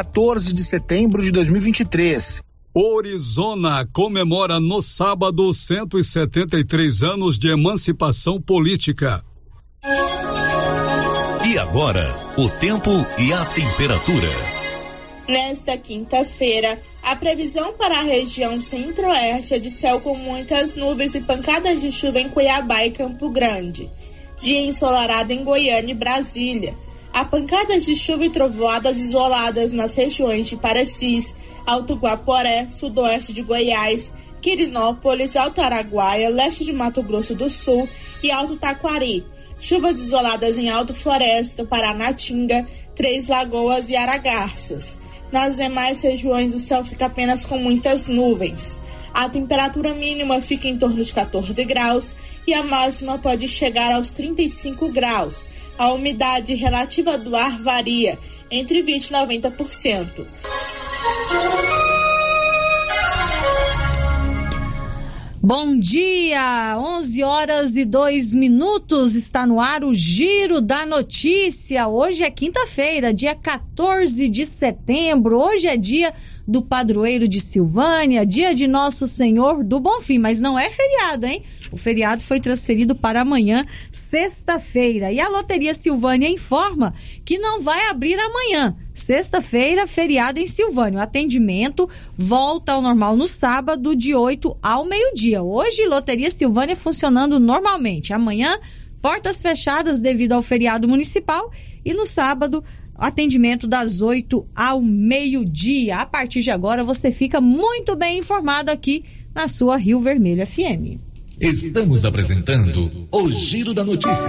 14 de setembro de 2023. Orizona comemora no sábado 173 anos de emancipação política. E agora, o tempo e a temperatura. Nesta quinta-feira, a previsão para a região centro-oeste é de céu com muitas nuvens e pancadas de chuva em Cuiabá e Campo Grande. Dia ensolarado em Goiânia e Brasília. Há pancadas de chuva e trovoadas isoladas nas regiões de Parecis, Alto Guaporé, sudoeste de Goiás, Quirinópolis, Alto Araguaia, leste de Mato Grosso do Sul e Alto Taquari. Chuvas isoladas em Alto Floresta, Paranatinga, Três Lagoas e Aragarças. Nas demais regiões, o céu fica apenas com muitas nuvens. A temperatura mínima fica em torno de 14 graus e a máxima pode chegar aos 35 graus. A umidade relativa do ar varia entre 20 e 90%. Bom dia, 11 horas e 2 minutos, está no ar o Giro da Notícia. Hoje é quinta-feira, dia 14 de setembro. Hoje é dia do padroeiro de Silvânia, dia de Nosso Senhor do Bonfim, mas não é feriado, hein? O feriado foi transferido para amanhã, sexta-feira. E a Loteria Silvânia informa que não vai abrir amanhã. Sexta-feira, feriado em Silvânia. O atendimento volta ao normal no sábado, de 8 ao meio-dia. Hoje, Loteria Silvânia funcionando normalmente. Amanhã, portas fechadas devido ao feriado municipal. E no sábado, atendimento das 8 ao meio-dia. A partir de agora, você fica muito bem informado aqui na sua Rio Vermelho FM. Estamos apresentando o Giro da Notícia.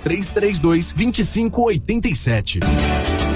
3332 2587.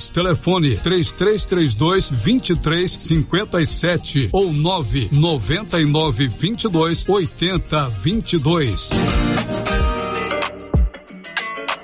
Telefone 3332 2357 ou 999 22 80 22.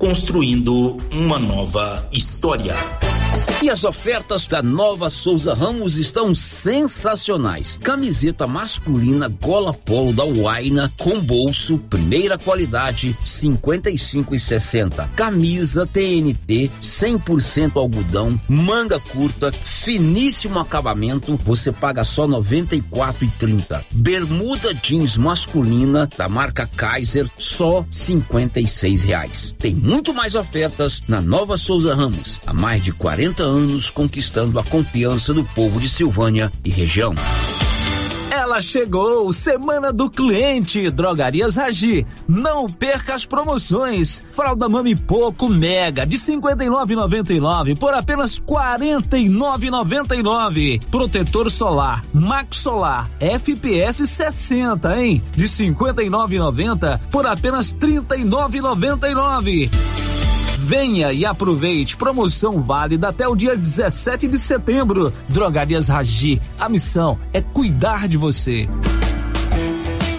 construindo uma nova história. E as ofertas da Nova Souza Ramos estão sensacionais. Camiseta masculina gola polo da Waina com bolso, primeira qualidade, 55 e 60. Camisa TNT 100% algodão, manga curta, finíssimo acabamento, você paga só 94 e 30. Bermuda jeans masculina da marca Kaiser só 56 reais. Tem muito mais ofertas na Nova Souza Ramos. Há mais de 40 40 anos conquistando a confiança do povo de Silvânia e região. Ela chegou, Semana do Cliente, Drogarias Ragi. Não perca as promoções. Fralda Mami Poco Mega de 59,99 por apenas 49,99. Protetor solar Max Solar FPS 60, hein? De 59,90 por apenas 39,99. Venha e aproveite. Promoção válida até o dia 17 de setembro. Drogarias Ragi. A missão é cuidar de você.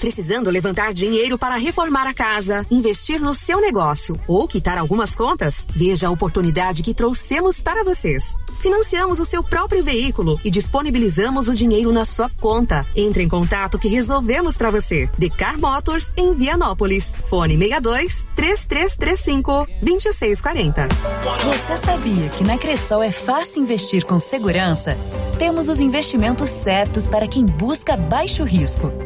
Precisando levantar dinheiro para reformar a casa, investir no seu negócio ou quitar algumas contas? Veja a oportunidade que trouxemos para vocês. Financiamos o seu próprio veículo e disponibilizamos o dinheiro na sua conta. Entre em contato que resolvemos para você. Decar Motors em Vianópolis. Fone 62 3335 2640. Você sabia que na Cressol é fácil investir com segurança? Temos os investimentos certos para quem busca baixo risco.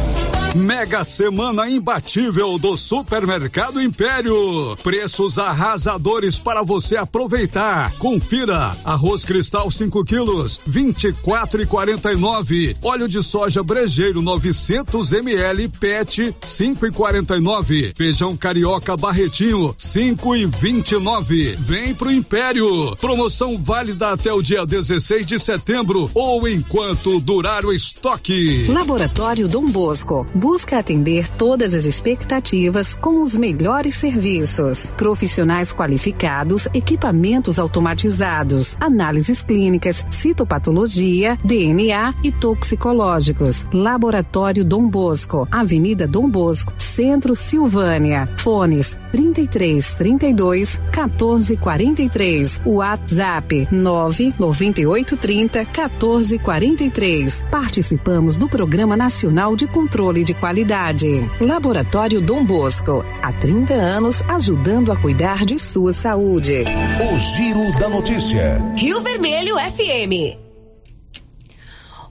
Mega Semana Imbatível do Supermercado Império. Preços arrasadores para você aproveitar. Confira: arroz cristal 5 quilos, 24 e 49. Óleo de soja brejeiro 900 ml PET 5 e 49. Feijão carioca barretinho 5 e 29. Vem pro Império. Promoção válida até o dia 16 de setembro ou enquanto durar o estoque. Laboratório Dom Bosco busca atender todas as expectativas com os melhores serviços. Profissionais qualificados, equipamentos automatizados, análises clínicas, citopatologia, DNA e toxicológicos. Laboratório Dom Bosco, Avenida Dom Bosco, Centro Silvânia. Fones 33 32 14 43. WhatsApp 998 30 14 43. Participamos do Programa Nacional de Controle de Qualidade. Laboratório Dom Bosco. Há 30 anos ajudando a cuidar de sua saúde. O Giro da Notícia. Rio Vermelho FM.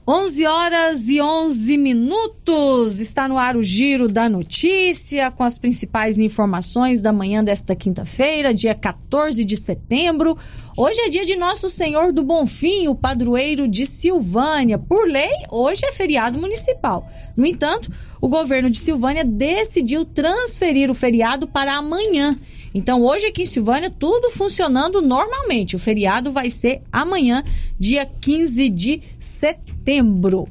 11 horas e 11 minutos. Está no ar o Giro da Notícia com as principais informações da manhã desta quinta-feira, dia 14 de setembro. Hoje é dia de Nosso Senhor do Bonfim, o padroeiro de Silvânia. Por lei, hoje é feriado municipal. No entanto, o governo de Silvânia decidiu transferir o feriado para amanhã. Então, hoje aqui em Silvânia, tudo funcionando normalmente. O feriado vai ser amanhã, dia 15 de setembro.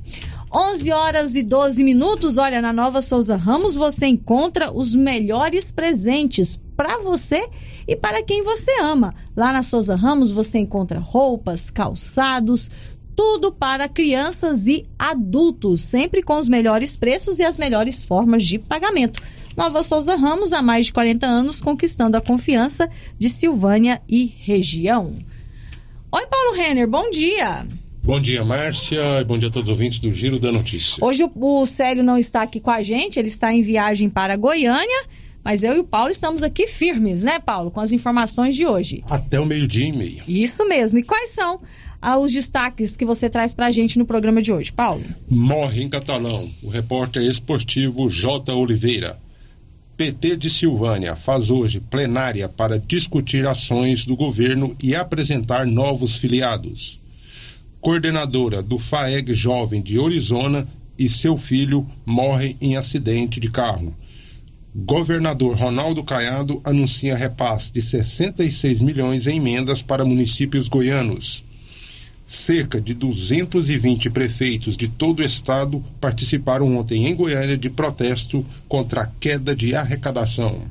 11 horas e 12 minutos. Olha, na Nova Souza Ramos você encontra os melhores presentes para você e para quem você ama. Lá na Souza Ramos você encontra roupas, calçados, tudo para crianças e adultos, sempre com os melhores preços e as melhores formas de pagamento. Nova Souza Ramos, há mais de 40 anos, conquistando a confiança de Silvânia e região. Oi, Paulo Renner, bom dia. Bom dia, Márcia, e bom dia a todos os ouvintes do Giro da Notícia. Hoje o, o Célio não está aqui com a gente, ele está em viagem para Goiânia, mas eu e o Paulo estamos aqui firmes, né, Paulo, com as informações de hoje. Até o meio-dia e meio. Isso mesmo. E quais são ah, os destaques que você traz para a gente no programa de hoje, Paulo? Morre em catalão o repórter esportivo J. Oliveira. PT de Silvânia faz hoje plenária para discutir ações do governo e apresentar novos filiados. Coordenadora do FAEG Jovem de Orizona e seu filho morrem em acidente de carro. Governador Ronaldo Caiado anuncia repasse de 66 milhões em emendas para municípios goianos. Cerca de 220 prefeitos de todo o estado participaram ontem em Goiânia de protesto contra a queda de arrecadação.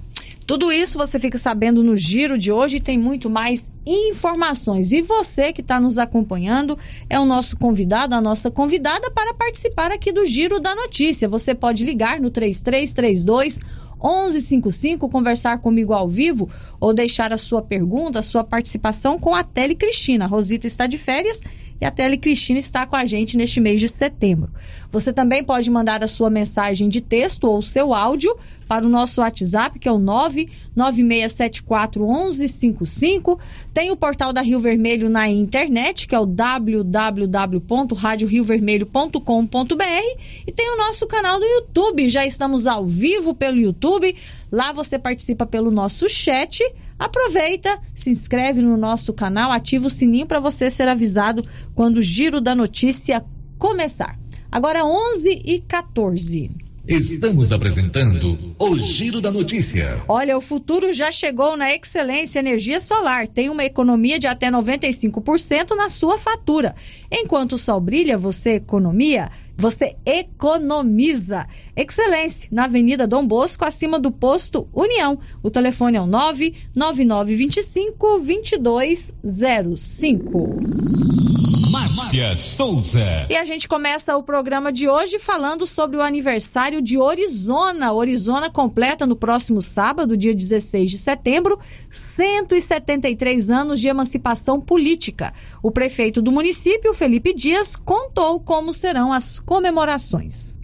Tudo isso você fica sabendo no giro de hoje tem muito mais informações. E você que está nos acompanhando é o nosso convidado, a nossa convidada para participar aqui do Giro da Notícia. Você pode ligar no 3332 1155, conversar comigo ao vivo ou deixar a sua pergunta, a sua participação com a Tele Cristina. Rosita está de férias e a Tele Cristina está com a gente neste mês de setembro. Você também pode mandar a sua mensagem de texto ou seu áudio para o nosso WhatsApp, que é o 996741155. Tem o portal da Rio Vermelho na internet, que é o www.radioriovermelho.com.br e tem o nosso canal no YouTube. Já estamos ao vivo pelo YouTube. Lá você participa pelo nosso chat Aproveita, se inscreve no nosso canal, ativa o sininho para você ser avisado quando o giro da notícia começar. Agora 11 e 14. Estamos apresentando o Giro da Notícia. Olha, o futuro já chegou na Excelência Energia Solar. Tem uma economia de até 95% na sua fatura. Enquanto o sol brilha, você economia você economiza. Excelência, na Avenida Dom Bosco, acima do posto União. O telefone é o 99925 2205. Márcia Souza. E a gente começa o programa de hoje falando sobre o aniversário de Orizona. Orizona completa no próximo sábado, dia 16 de setembro, 173 anos de emancipação política. O prefeito do município, Felipe Dias, contou como serão as comemorações.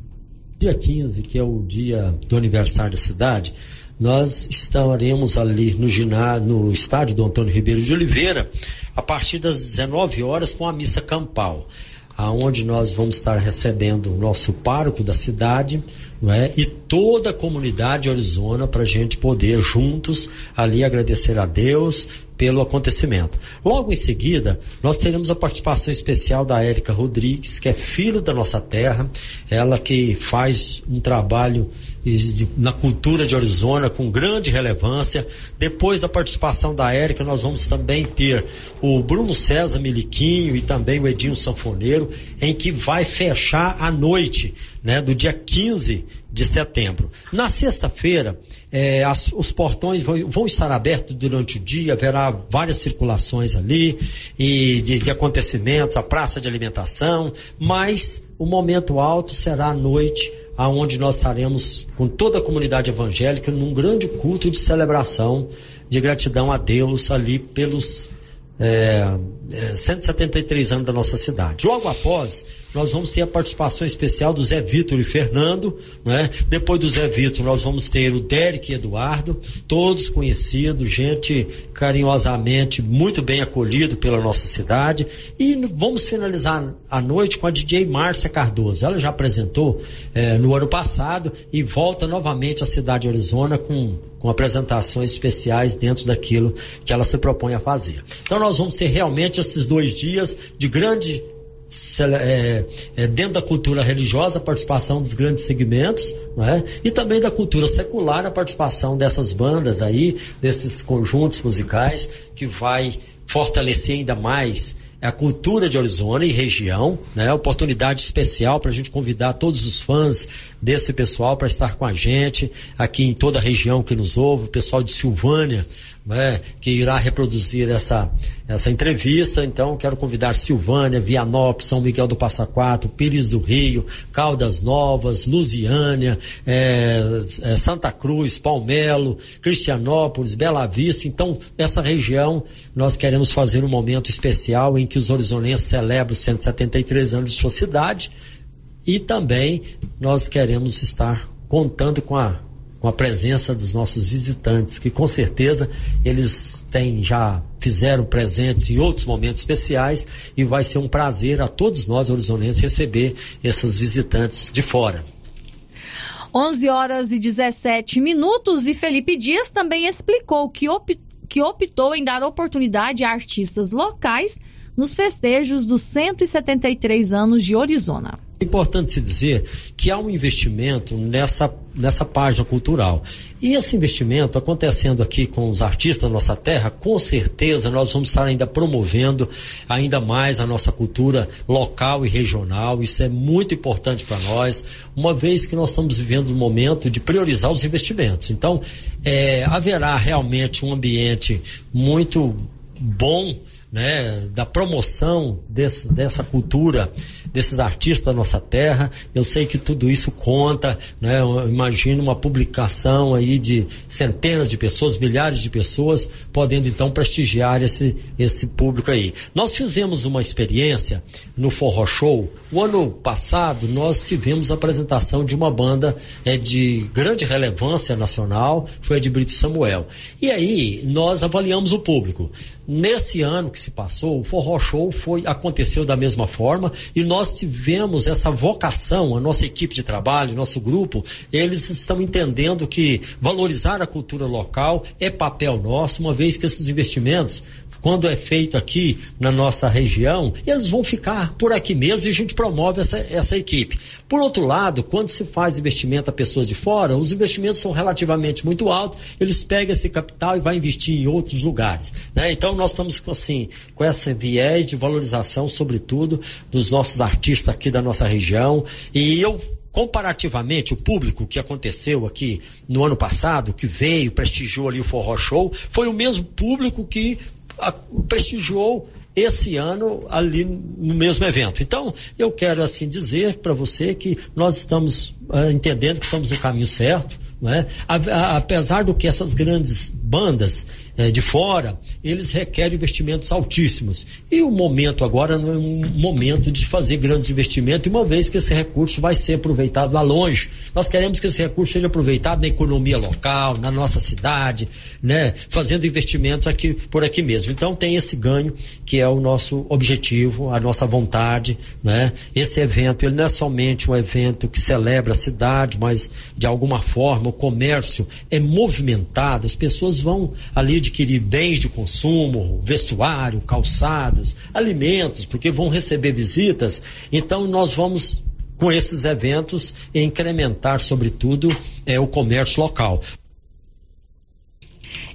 Dia 15, que é o dia do aniversário da cidade, nós estaremos ali no ginásio, no estádio do Antônio Ribeiro de Oliveira, a partir das 19 horas com a missa campal, aonde nós vamos estar recebendo o nosso pároco da cidade, não é? E toda a comunidade Arizona para a gente poder juntos ali agradecer a Deus pelo acontecimento. Logo em seguida, nós teremos a participação especial da Érica Rodrigues, que é filho da nossa terra, ela que faz um trabalho na cultura de Arizona com grande relevância. Depois da participação da Érica, nós vamos também ter o Bruno César Miliquinho e também o Edinho Sanfoneiro, em que vai fechar a noite né, do dia 15 de setembro. Na sexta-feira, é, os portões vão, vão, estar abertos durante o dia, haverá várias circulações ali e de, de acontecimentos, a praça de alimentação, mas o momento alto será à noite, aonde nós estaremos com toda a comunidade evangélica num grande culto de celebração de gratidão a Deus ali pelos é, é, 173 anos da nossa cidade. Logo após, nós vamos ter a participação especial do Zé Vitor e Fernando, né? Depois do Zé Vitor, nós vamos ter o Derek e Eduardo, todos conhecidos, gente carinhosamente muito bem acolhido pela nossa cidade. E vamos finalizar a noite com a DJ Márcia Cardoso. Ela já apresentou é, no ano passado e volta novamente à cidade de Arizona com, com apresentações especiais dentro daquilo que ela se propõe a fazer. Então nós vamos ter realmente esses dois dias de grande é, é, dentro da cultura religiosa a participação dos grandes segmentos é? e também da cultura secular a participação dessas bandas aí desses conjuntos musicais que vai fortalecer ainda mais a cultura de Arizona e região, né? Oportunidade especial para a gente convidar todos os fãs desse pessoal para estar com a gente aqui em toda a região que nos ouve, o pessoal de Silvânia, né? Que irá reproduzir essa essa entrevista. Então, quero convidar Silvânia, Vianópolis, São Miguel do Passa Quatro, Pires do Rio, Caldas Novas, Lusiânia, é, é, Santa Cruz, Palmelo, Cristianópolis, Bela Vista. Então, essa região nós queremos fazer um momento especial em que os horizonenses celebram os 173 anos de sua cidade e também nós queremos estar contando com a com a presença dos nossos visitantes, que com certeza eles têm já fizeram presentes em outros momentos especiais e vai ser um prazer a todos nós horizonenses receber esses visitantes de fora. 11 horas e 17 minutos e Felipe Dias também explicou que, que optou em dar oportunidade a artistas locais nos festejos dos 173 anos de Arizona. É importante se dizer que há um investimento nessa, nessa página cultural. E esse investimento acontecendo aqui com os artistas da nossa terra, com certeza nós vamos estar ainda promovendo ainda mais a nossa cultura local e regional. Isso é muito importante para nós, uma vez que nós estamos vivendo um momento de priorizar os investimentos. Então, é, haverá realmente um ambiente muito bom né, da promoção desse, dessa cultura, desses artistas da nossa terra. Eu sei que tudo isso conta, né? Eu imagino uma publicação aí de centenas de pessoas, milhares de pessoas, podendo então prestigiar esse, esse público aí. Nós fizemos uma experiência no Forró Show. O ano passado nós tivemos a apresentação de uma banda é, de grande relevância nacional, foi a de Brito Samuel. E aí nós avaliamos o público. Nesse ano que se passou, o Forró Show foi, aconteceu da mesma forma e nós tivemos essa vocação, a nossa equipe de trabalho, nosso grupo, eles estão entendendo que valorizar a cultura local é papel nosso, uma vez que esses investimentos quando é feito aqui na nossa região, eles vão ficar por aqui mesmo e a gente promove essa, essa equipe. Por outro lado, quando se faz investimento a pessoas de fora, os investimentos são relativamente muito altos, eles pegam esse capital e vão investir em outros lugares. Né? Então nós estamos assim, com essa viés de valorização, sobretudo, dos nossos artistas aqui da nossa região. E eu comparativamente, o público que aconteceu aqui no ano passado, que veio, prestigiou ali o Forró Show, foi o mesmo público que prestigiou esse ano ali no mesmo evento. Então, eu quero assim dizer para você que nós estamos entendendo que estamos no caminho certo, né? apesar do que essas grandes bandas é, de fora, eles requerem investimentos altíssimos. E o momento agora não é um momento de fazer grandes investimentos, uma vez que esse recurso vai ser aproveitado lá longe. Nós queremos que esse recurso seja aproveitado na economia local, na nossa cidade, né? fazendo investimentos aqui por aqui mesmo. Então tem esse ganho que é o nosso objetivo, a nossa vontade. Né? Esse evento ele não é somente um evento que celebra cidade, mas de alguma forma o comércio é movimentado, as pessoas vão ali adquirir bens de consumo, vestuário, calçados, alimentos, porque vão receber visitas. Então nós vamos com esses eventos incrementar, sobretudo, é, o comércio local.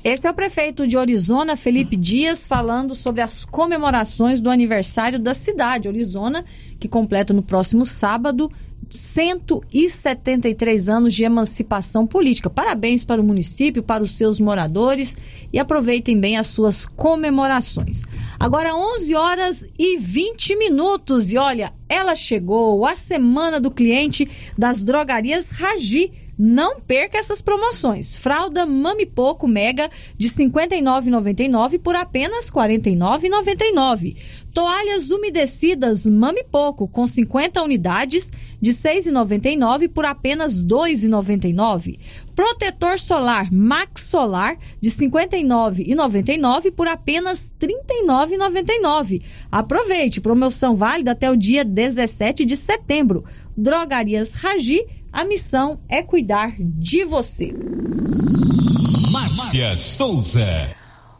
Esse é o prefeito de Orizona, Felipe Dias, falando sobre as comemorações do aniversário da cidade, Orizona, que completa no próximo sábado 173 anos de emancipação política. Parabéns para o município, para os seus moradores e aproveitem bem as suas comemorações. Agora 11 horas e 20 minutos e olha, ela chegou, a semana do cliente das drogarias Ragi não perca essas promoções. Fralda Mami Poco Mega de R$ 59,99 por apenas R$ 49,99. Toalhas umedecidas Mami Poco com 50 unidades de R$ 6,99 por apenas R$ 2,99. Protetor solar Max Solar de R$ 59,99 por apenas R$ 39,99. Aproveite, promoção válida até o dia 17 de setembro. Drogarias Ragi a missão é cuidar de você. Márcia Souza.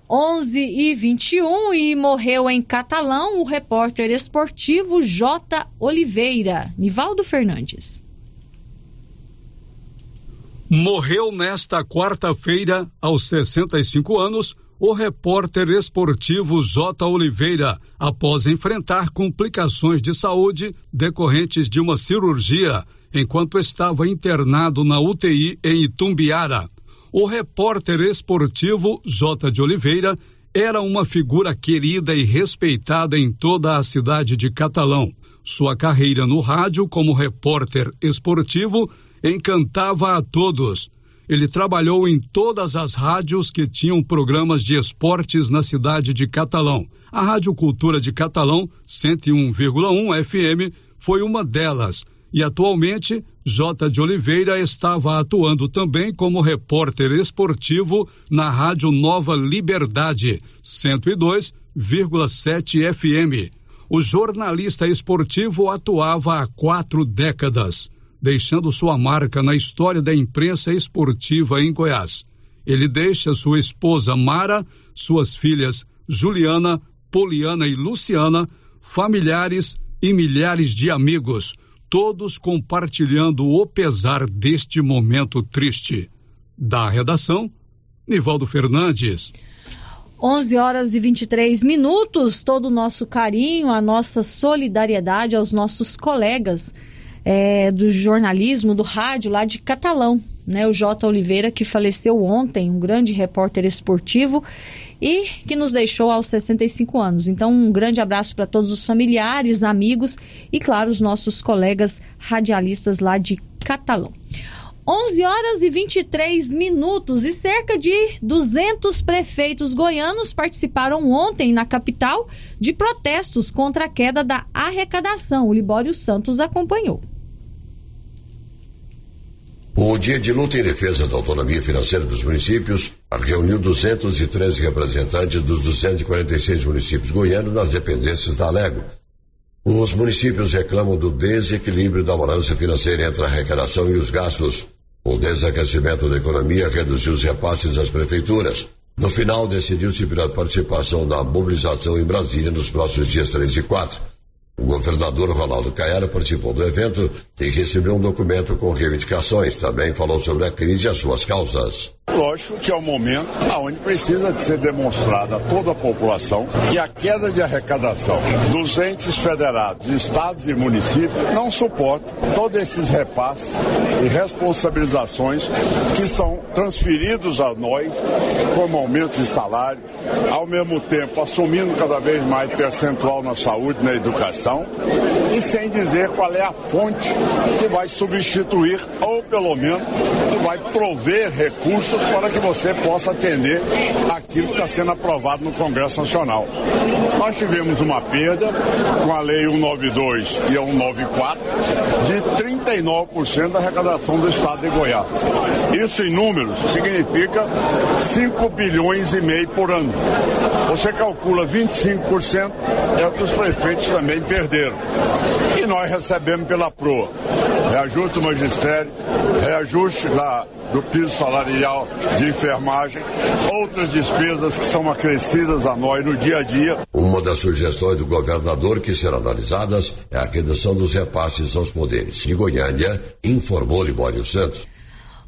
11 e 21 e morreu em Catalão o repórter esportivo J. Oliveira, Nivaldo Fernandes. Morreu nesta quarta-feira, aos 65 anos, o repórter esportivo J. Oliveira, após enfrentar complicações de saúde decorrentes de uma cirurgia enquanto estava internado na UTI em Itumbiara. O repórter esportivo J. de Oliveira era uma figura querida e respeitada em toda a cidade de Catalão. Sua carreira no rádio como repórter esportivo encantava a todos. Ele trabalhou em todas as rádios que tinham programas de esportes na cidade de Catalão. A Rádio Cultura de Catalão, 101,1 FM, foi uma delas e atualmente J. de Oliveira estava atuando também como repórter esportivo na Rádio Nova Liberdade, 102,7 FM. O jornalista esportivo atuava há quatro décadas, deixando sua marca na história da imprensa esportiva em Goiás. Ele deixa sua esposa Mara, suas filhas Juliana, Poliana e Luciana, familiares e milhares de amigos todos compartilhando o pesar deste momento triste. Da redação, Nivaldo Fernandes. 11 horas e 23 minutos. Todo o nosso carinho, a nossa solidariedade aos nossos colegas é, do jornalismo, do rádio lá de Catalão. Né, o J. Oliveira, que faleceu ontem, um grande repórter esportivo e que nos deixou aos 65 anos. Então, um grande abraço para todos os familiares, amigos e, claro, os nossos colegas radialistas lá de Catalão. 11 horas e 23 minutos e cerca de 200 prefeitos goianos participaram ontem na capital de protestos contra a queda da arrecadação. O Libório Santos acompanhou. O Dia de Luta em Defesa da Autonomia Financeira dos Municípios reuniu 213 representantes dos 246 municípios goianos nas dependências da Alego. Os municípios reclamam do desequilíbrio da balança financeira entre a arrecadação e os gastos. O desaquecimento da economia reduziu os repasses às prefeituras. No final, decidiu-se pela participação na mobilização em Brasília nos próximos dias 3 e 4. O governador Ronaldo Caiara participou do evento e recebeu um documento com reivindicações. Também falou sobre a crise e as suas causas. Lógico que é o momento onde precisa de ser demonstrada a toda a população que a queda de arrecadação dos entes federados, estados e municípios não suporta todos esses repasses e responsabilizações que são transferidos a nós como aumento de salário, ao mesmo tempo assumindo cada vez mais percentual na saúde, na educação e sem dizer qual é a fonte que vai substituir ou pelo menos que vai prover recursos para que você possa atender aquilo que está sendo aprovado no Congresso Nacional. Nós tivemos uma perda com a Lei 192 e a 194 de 39% da arrecadação do Estado de Goiás. Isso em números significa 5 bilhões e meio por ano. Você calcula 25% é o que os prefeitos também perderam. E nós recebemos pela PROA reajuste do magistério, reajuste da, do piso salarial de enfermagem, outras despesas que são acrescidas a nós no dia a dia. Uma das sugestões do governador que serão analisadas é a redução dos repasses aos poderes. De Goiânia, informou Libório Santos.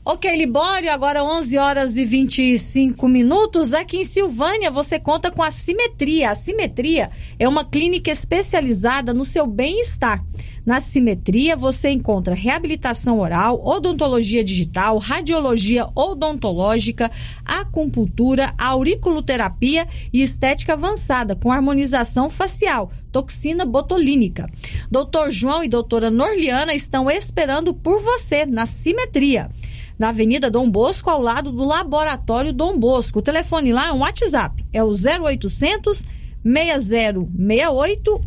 Ok, Libório, agora 11 horas e 25 minutos. Aqui em Silvânia, você conta com a Simetria. A Simetria é uma clínica especializada no seu bem-estar. Na Simetria, você encontra reabilitação oral, odontologia digital, radiologia odontológica, acupuntura, auriculoterapia e estética avançada, com harmonização facial, toxina botulínica. Doutor João e doutora Norliana estão esperando por você na Simetria na Avenida Dom Bosco, ao lado do Laboratório Dom Bosco. O telefone lá é um WhatsApp, é o 0800 6068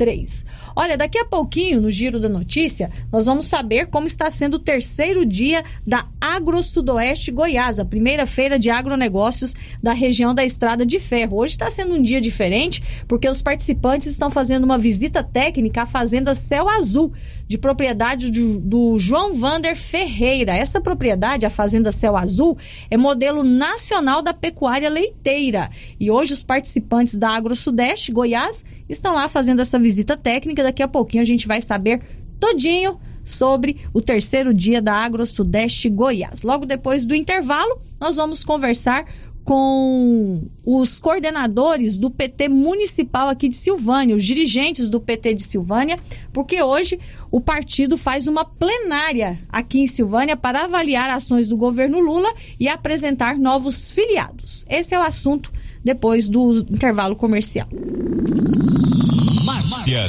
113. Olha, daqui a pouquinho, no Giro da Notícia, nós vamos saber como está sendo o terceiro dia da Agro Sudoeste Goiás, a primeira feira de agronegócios da região da Estrada de Ferro. Hoje está sendo um dia diferente porque os participantes estão fazendo uma visita técnica à Fazenda Céu Azul, de propriedade do, do João Vander Ferreira. Essa propriedade, a Fazenda Céu Azul, é modelo nacional da pecuária leiteira. E hoje os participantes da Agro Sudeste Goiás estão lá fazendo essa visita técnica. Daqui a pouquinho a gente vai saber todinho sobre o terceiro dia da Agro Sudeste Goiás. Logo depois do intervalo, nós vamos conversar com os coordenadores do PT municipal aqui de Silvânia, os dirigentes do PT de Silvânia, porque hoje o partido faz uma plenária aqui em Silvânia para avaliar ações do governo Lula e apresentar novos filiados. Esse é o assunto depois do intervalo comercial. Márcia.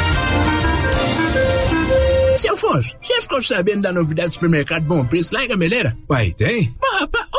Afonso, você ficou sabendo da novidade do supermercado Bom Preço lá em Gameleira? Uai, tem? Mas, rapaz,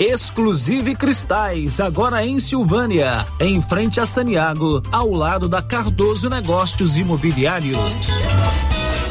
Exclusive Cristais, agora em Silvânia, em frente a Saniago, ao lado da Cardoso Negócios Imobiliários.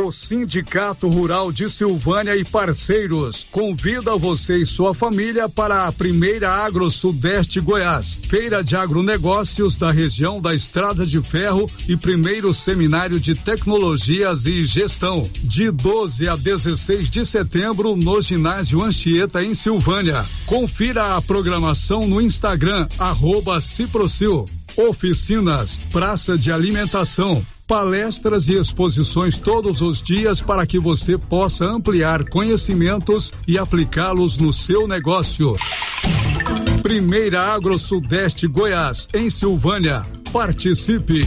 O Sindicato Rural de Silvânia e parceiros convida você e sua família para a primeira Agro Sudeste Goiás, feira de agronegócios da região da Estrada de Ferro e primeiro seminário de tecnologias e gestão, de 12 a 16 de setembro no ginásio Anchieta em Silvânia. Confira a programação no Instagram arroba Ciprocil. Oficinas, praça de alimentação, palestras e exposições todos os dias para que você possa ampliar conhecimentos e aplicá-los no seu negócio. Primeira Agro Sudeste Goiás, em Silvânia. Participe!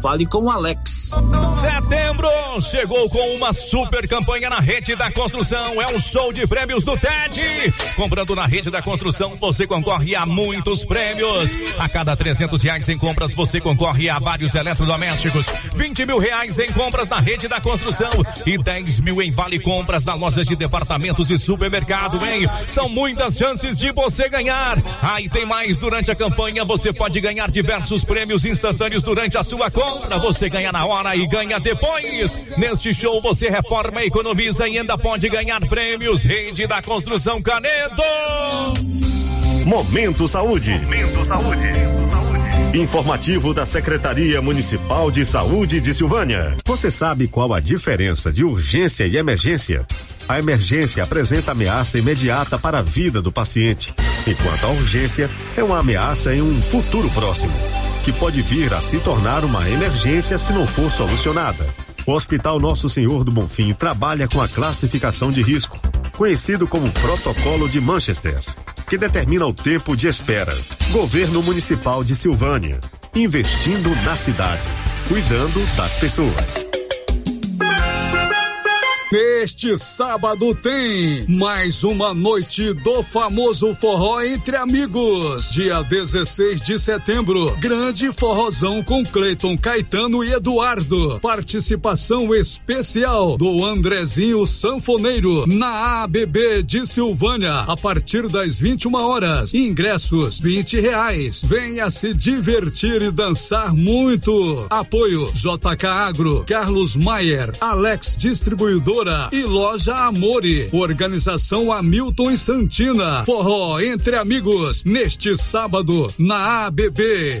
Fale com o Alex. Setembro chegou com uma super campanha na rede da construção. É um show de prêmios do TED. Comprando na rede da construção, você concorre a muitos prêmios. A cada 300 reais em compras, você concorre a vários eletrodomésticos. 20 mil reais em compras na rede da construção e 10 mil em vale compras na lojas de departamentos e supermercado, hein? São muitas chances de você ganhar. Ah, e tem mais durante a campanha. Você pode ganhar diversos prêmios instantâneos durante a sua compra. Você ganha na hora e ganha depois. Neste show você reforma, economiza e ainda pode ganhar prêmios. Rede da Construção Canedo. Momento Saúde. Momento Saúde. Informativo da Secretaria Municipal de Saúde de Silvânia. Você sabe qual a diferença de urgência e emergência? A emergência apresenta ameaça imediata para a vida do paciente, enquanto a urgência é uma ameaça em um futuro próximo, que pode vir a se tornar uma emergência se não for solucionada. O Hospital Nosso Senhor do Bonfim trabalha com a classificação de risco, conhecido como Protocolo de Manchester, que determina o tempo de espera. Governo Municipal de Silvânia, investindo na cidade, cuidando das pessoas. Neste sábado tem mais uma noite do famoso forró entre amigos. Dia 16 de setembro, grande forrozão com Cleiton Caetano e Eduardo. Participação especial do Andrezinho Sanfoneiro na ABB de Silvânia a partir das 21 horas. Ingressos 20 reais. Venha se divertir e dançar muito. Apoio JK Agro, Carlos Maier, Alex Distribuidor e Loja Amore. Organização Hamilton e Santina. Forró entre amigos neste sábado na ABB.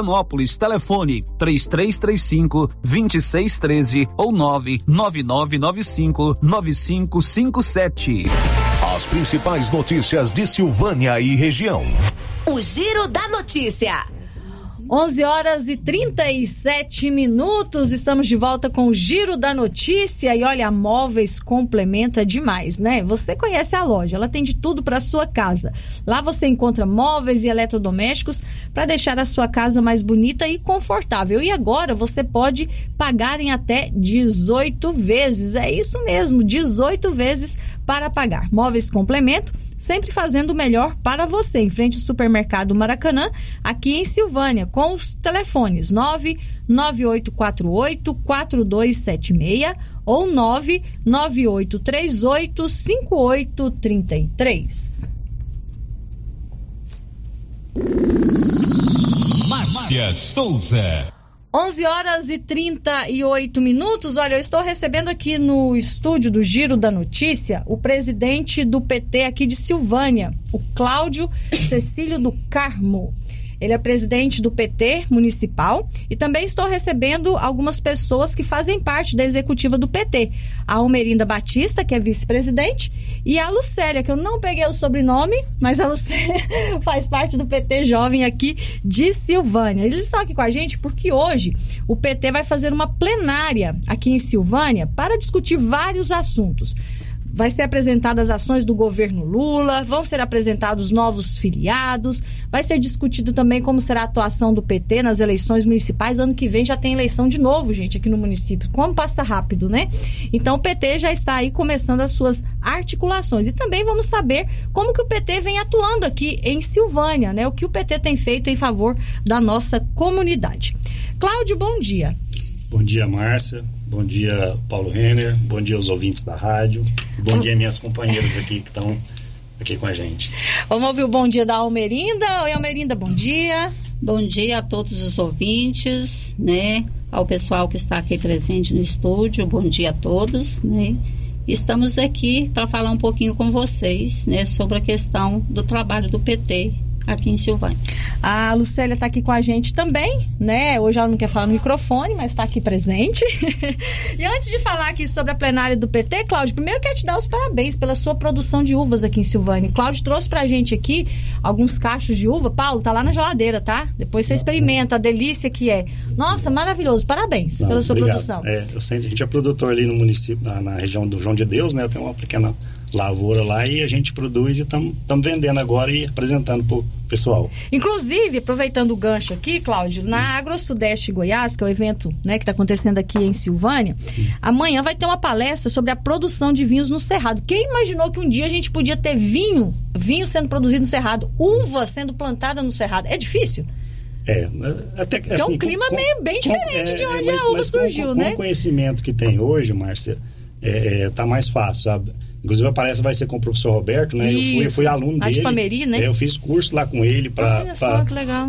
Vianópolis. Telefone 3335 2613 ou 99995 9557. As principais notícias de Silvânia e região. O Giro da Notícia. 11 horas e 37 minutos, estamos de volta com o Giro da Notícia. E olha, Móveis complementa demais, né? Você conhece a loja, ela tem de tudo para sua casa. Lá você encontra móveis e eletrodomésticos para deixar a sua casa mais bonita e confortável. E agora você pode pagar em até 18 vezes. É isso mesmo, 18 vezes para pagar. Móveis Complemento, sempre fazendo o melhor para você. Em frente ao supermercado Maracanã, aqui em Silvânia, com os telefones 99848 4276 ou 99838 5833. Márcia Souza. 11 horas e 38 minutos. Olha, eu estou recebendo aqui no estúdio do Giro da Notícia o presidente do PT aqui de Silvânia, o Cláudio Cecílio do Carmo. Ele é presidente do PT municipal e também estou recebendo algumas pessoas que fazem parte da executiva do PT. A Almerinda Batista, que é vice-presidente, e a Lucélia, que eu não peguei o sobrenome, mas a Lucélia faz parte do PT Jovem aqui de Silvânia. Eles estão aqui com a gente porque hoje o PT vai fazer uma plenária aqui em Silvânia para discutir vários assuntos vai ser apresentadas as ações do governo Lula, vão ser apresentados novos filiados, vai ser discutido também como será a atuação do PT nas eleições municipais. Ano que vem já tem eleição de novo, gente, aqui no município. Como passa rápido, né? Então o PT já está aí começando as suas articulações. E também vamos saber como que o PT vem atuando aqui em Silvânia, né? O que o PT tem feito em favor da nossa comunidade. Cláudio, bom dia. Bom dia, Márcia. Bom dia, Paulo Renner. Bom dia aos ouvintes da rádio. Bom dia, minhas companheiras aqui que estão aqui com a gente. Vamos ouvir o bom dia da Almerinda. Oi, Almerinda, bom dia. Bom dia a todos os ouvintes, né? Ao pessoal que está aqui presente no estúdio. Bom dia a todos, né? Estamos aqui para falar um pouquinho com vocês, né, sobre a questão do trabalho do PT aqui em Silvânia. A Lucélia está aqui com a gente também, né? Hoje ela não quer falar no microfone, mas está aqui presente. e antes de falar aqui sobre a plenária do PT, Cláudio, primeiro quero te dar os parabéns pela sua produção de uvas aqui em Silvânia. O Cláudio trouxe pra gente aqui alguns cachos de uva. Paulo, tá lá na geladeira, tá? Depois você experimenta a delícia que é. Nossa, maravilhoso. Parabéns Não, pela sua obrigado. produção. É, eu sei, a gente é produtor ali no município, na, na região do João de Deus, né? Tem uma pequena lavoura lá e a gente produz e estamos vendendo agora e apresentando pro pessoal. Inclusive, aproveitando o gancho aqui, Cláudio, na Agro Sudeste Goiás, que é o evento né, que está acontecendo aqui em Silvânia, amanhã vai ter uma palestra sobre a produção de vinhos no Cerrado. Quem imaginou que um dia a gente podia ter vinho, vinho sendo produzido no Cerrado, uva sendo plantada no Cerrado? É difícil? É, até que Porque é assim, um clima com- meio bem com- diferente é, de onde mas- a uva com- surgiu, com, né? Com o conhecimento que tem hoje, Márcia, é, é, tá mais fácil, sabe? Inclusive a palestra vai ser com o professor Roberto, né? Eu fui, Isso. fui aluno Lá de dele. Pameri, né? É, eu fiz curso lá com ele para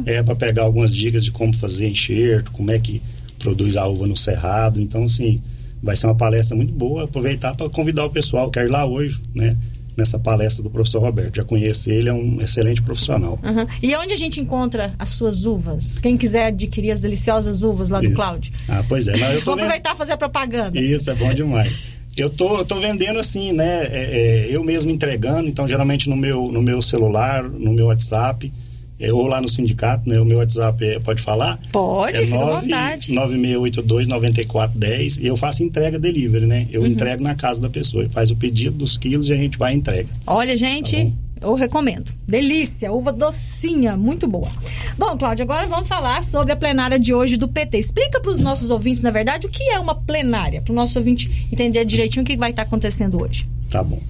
é, para pegar algumas dicas de como fazer enxerto, como é que produz a uva no cerrado. Então, assim, vai ser uma palestra muito boa. Aproveitar para convidar o pessoal que quer ir lá hoje, né? Nessa palestra do professor Roberto. Já conheço ele, é um excelente profissional. Uhum. E onde a gente encontra as suas uvas? Quem quiser adquirir as deliciosas uvas lá do Isso. Cláudio. Ah, pois é. Não, eu Vou vendo- aproveitar e fazer a propaganda. Isso, é bom demais. Eu tô, eu tô vendendo assim, né? é, é, eu mesmo entregando, então geralmente no meu, no meu celular, no meu WhatsApp, é, ou lá no sindicato, né? O meu WhatsApp é, pode falar? Pode, é fica à 9 vontade. 9682-9410 e eu faço entrega delivery, né? Eu Uhum. entrego na casa da pessoa, faz o pedido dos quilos e a gente vai e entrega. Olha, gente, eu recomendo. Delícia, uva docinha, muito boa. Bom, Cláudio, agora vamos falar sobre a plenária de hoje do PT. Explica para os nossos ouvintes, na verdade, o que é uma plenária, para o nosso ouvinte entender direitinho o que vai estar acontecendo hoje. Tá bom.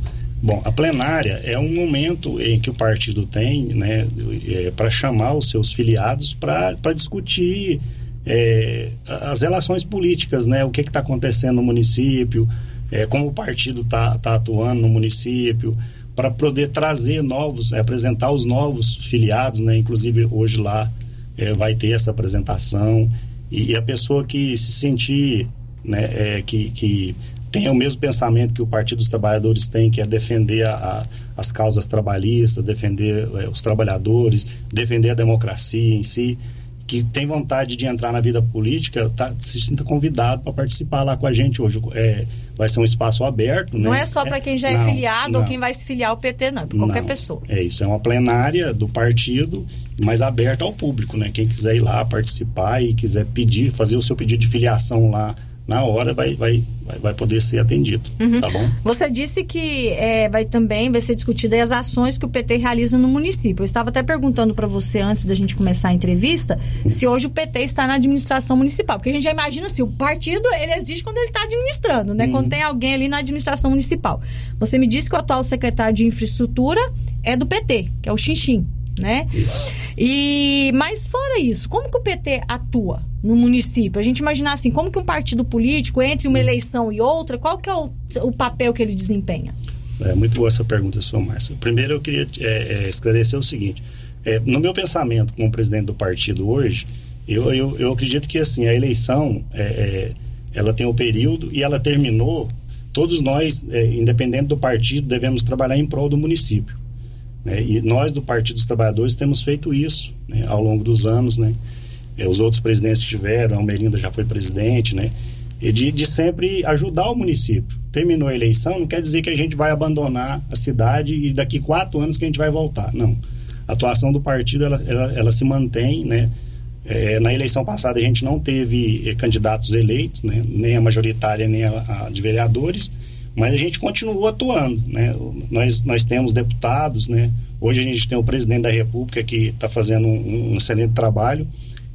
Bom, a plenária é um momento em que o partido tem né, para chamar os seus filiados para discutir é, as relações políticas, né, o que está acontecendo no município, é, como o partido está atuando no município, para poder trazer novos, apresentar os novos filiados, né, inclusive hoje lá é, vai ter essa apresentação, e, e a pessoa que se sentir né, é, que, que tem o mesmo pensamento que o Partido dos Trabalhadores tem, que é defender a, a, as causas trabalhistas, defender é, os trabalhadores, defender a democracia em si, que tem vontade de entrar na vida política, tá, se sinta convidado para participar lá com a gente hoje. É, vai ser um espaço aberto. Não né? é só para quem já é não, filiado ou não. quem vai se filiar ao PT, não, é para qualquer Não, pessoa. É isso, é uma plenária do partido, mas aberta ao público, né? Quem quiser ir lá participar e quiser pedir, fazer o seu pedido de filiação lá na hora, vai, vai, vai, poder ser atendido, Uhum. tá bom? Você disse que é, vai também vai ser discutida as ações que o PT realiza no município. Eu estava até perguntando para você antes da gente começar a entrevista se hoje o PT está na administração municipal, porque a gente já imagina assim, o partido ele existe quando ele está administrando, né? Quando tem alguém ali na administração municipal. Você me disse que o atual secretário de infraestrutura é do PT, que é o Xinxim, né? E mas fora isso, como que o PT atua no município? A gente imaginar assim, como que um partido político entre uma eleição e outra, qual que é o, o papel que ele desempenha? É muito boa essa pergunta, sua Márcia. Primeiro, eu queria é, é, esclarecer o seguinte: é, no meu pensamento como presidente do partido hoje, eu, eu, eu acredito que assim a eleição é, é, ela tem o período e ela terminou. Todos nós, é, independente do partido, devemos trabalhar em prol do município. Né? E nós do Partido dos Trabalhadores temos feito isso né, ao longo dos anos, né? É, os outros presidentes que tiveram, a Almerinda já foi presidente, né? E de, de sempre ajudar o município. Terminou a eleição, não quer dizer que a gente vai abandonar a cidade e daqui quatro anos que a gente vai voltar. Não. A atuação do partido, ela, ela, ela se mantém, né? É, na eleição passada a gente não teve eh, candidatos eleitos, né? nem a majoritária nem a, a de vereadores, mas a gente continuou atuando, né? Nós, nós temos deputados, né? Hoje a gente tem o presidente da República que está fazendo um, um excelente trabalho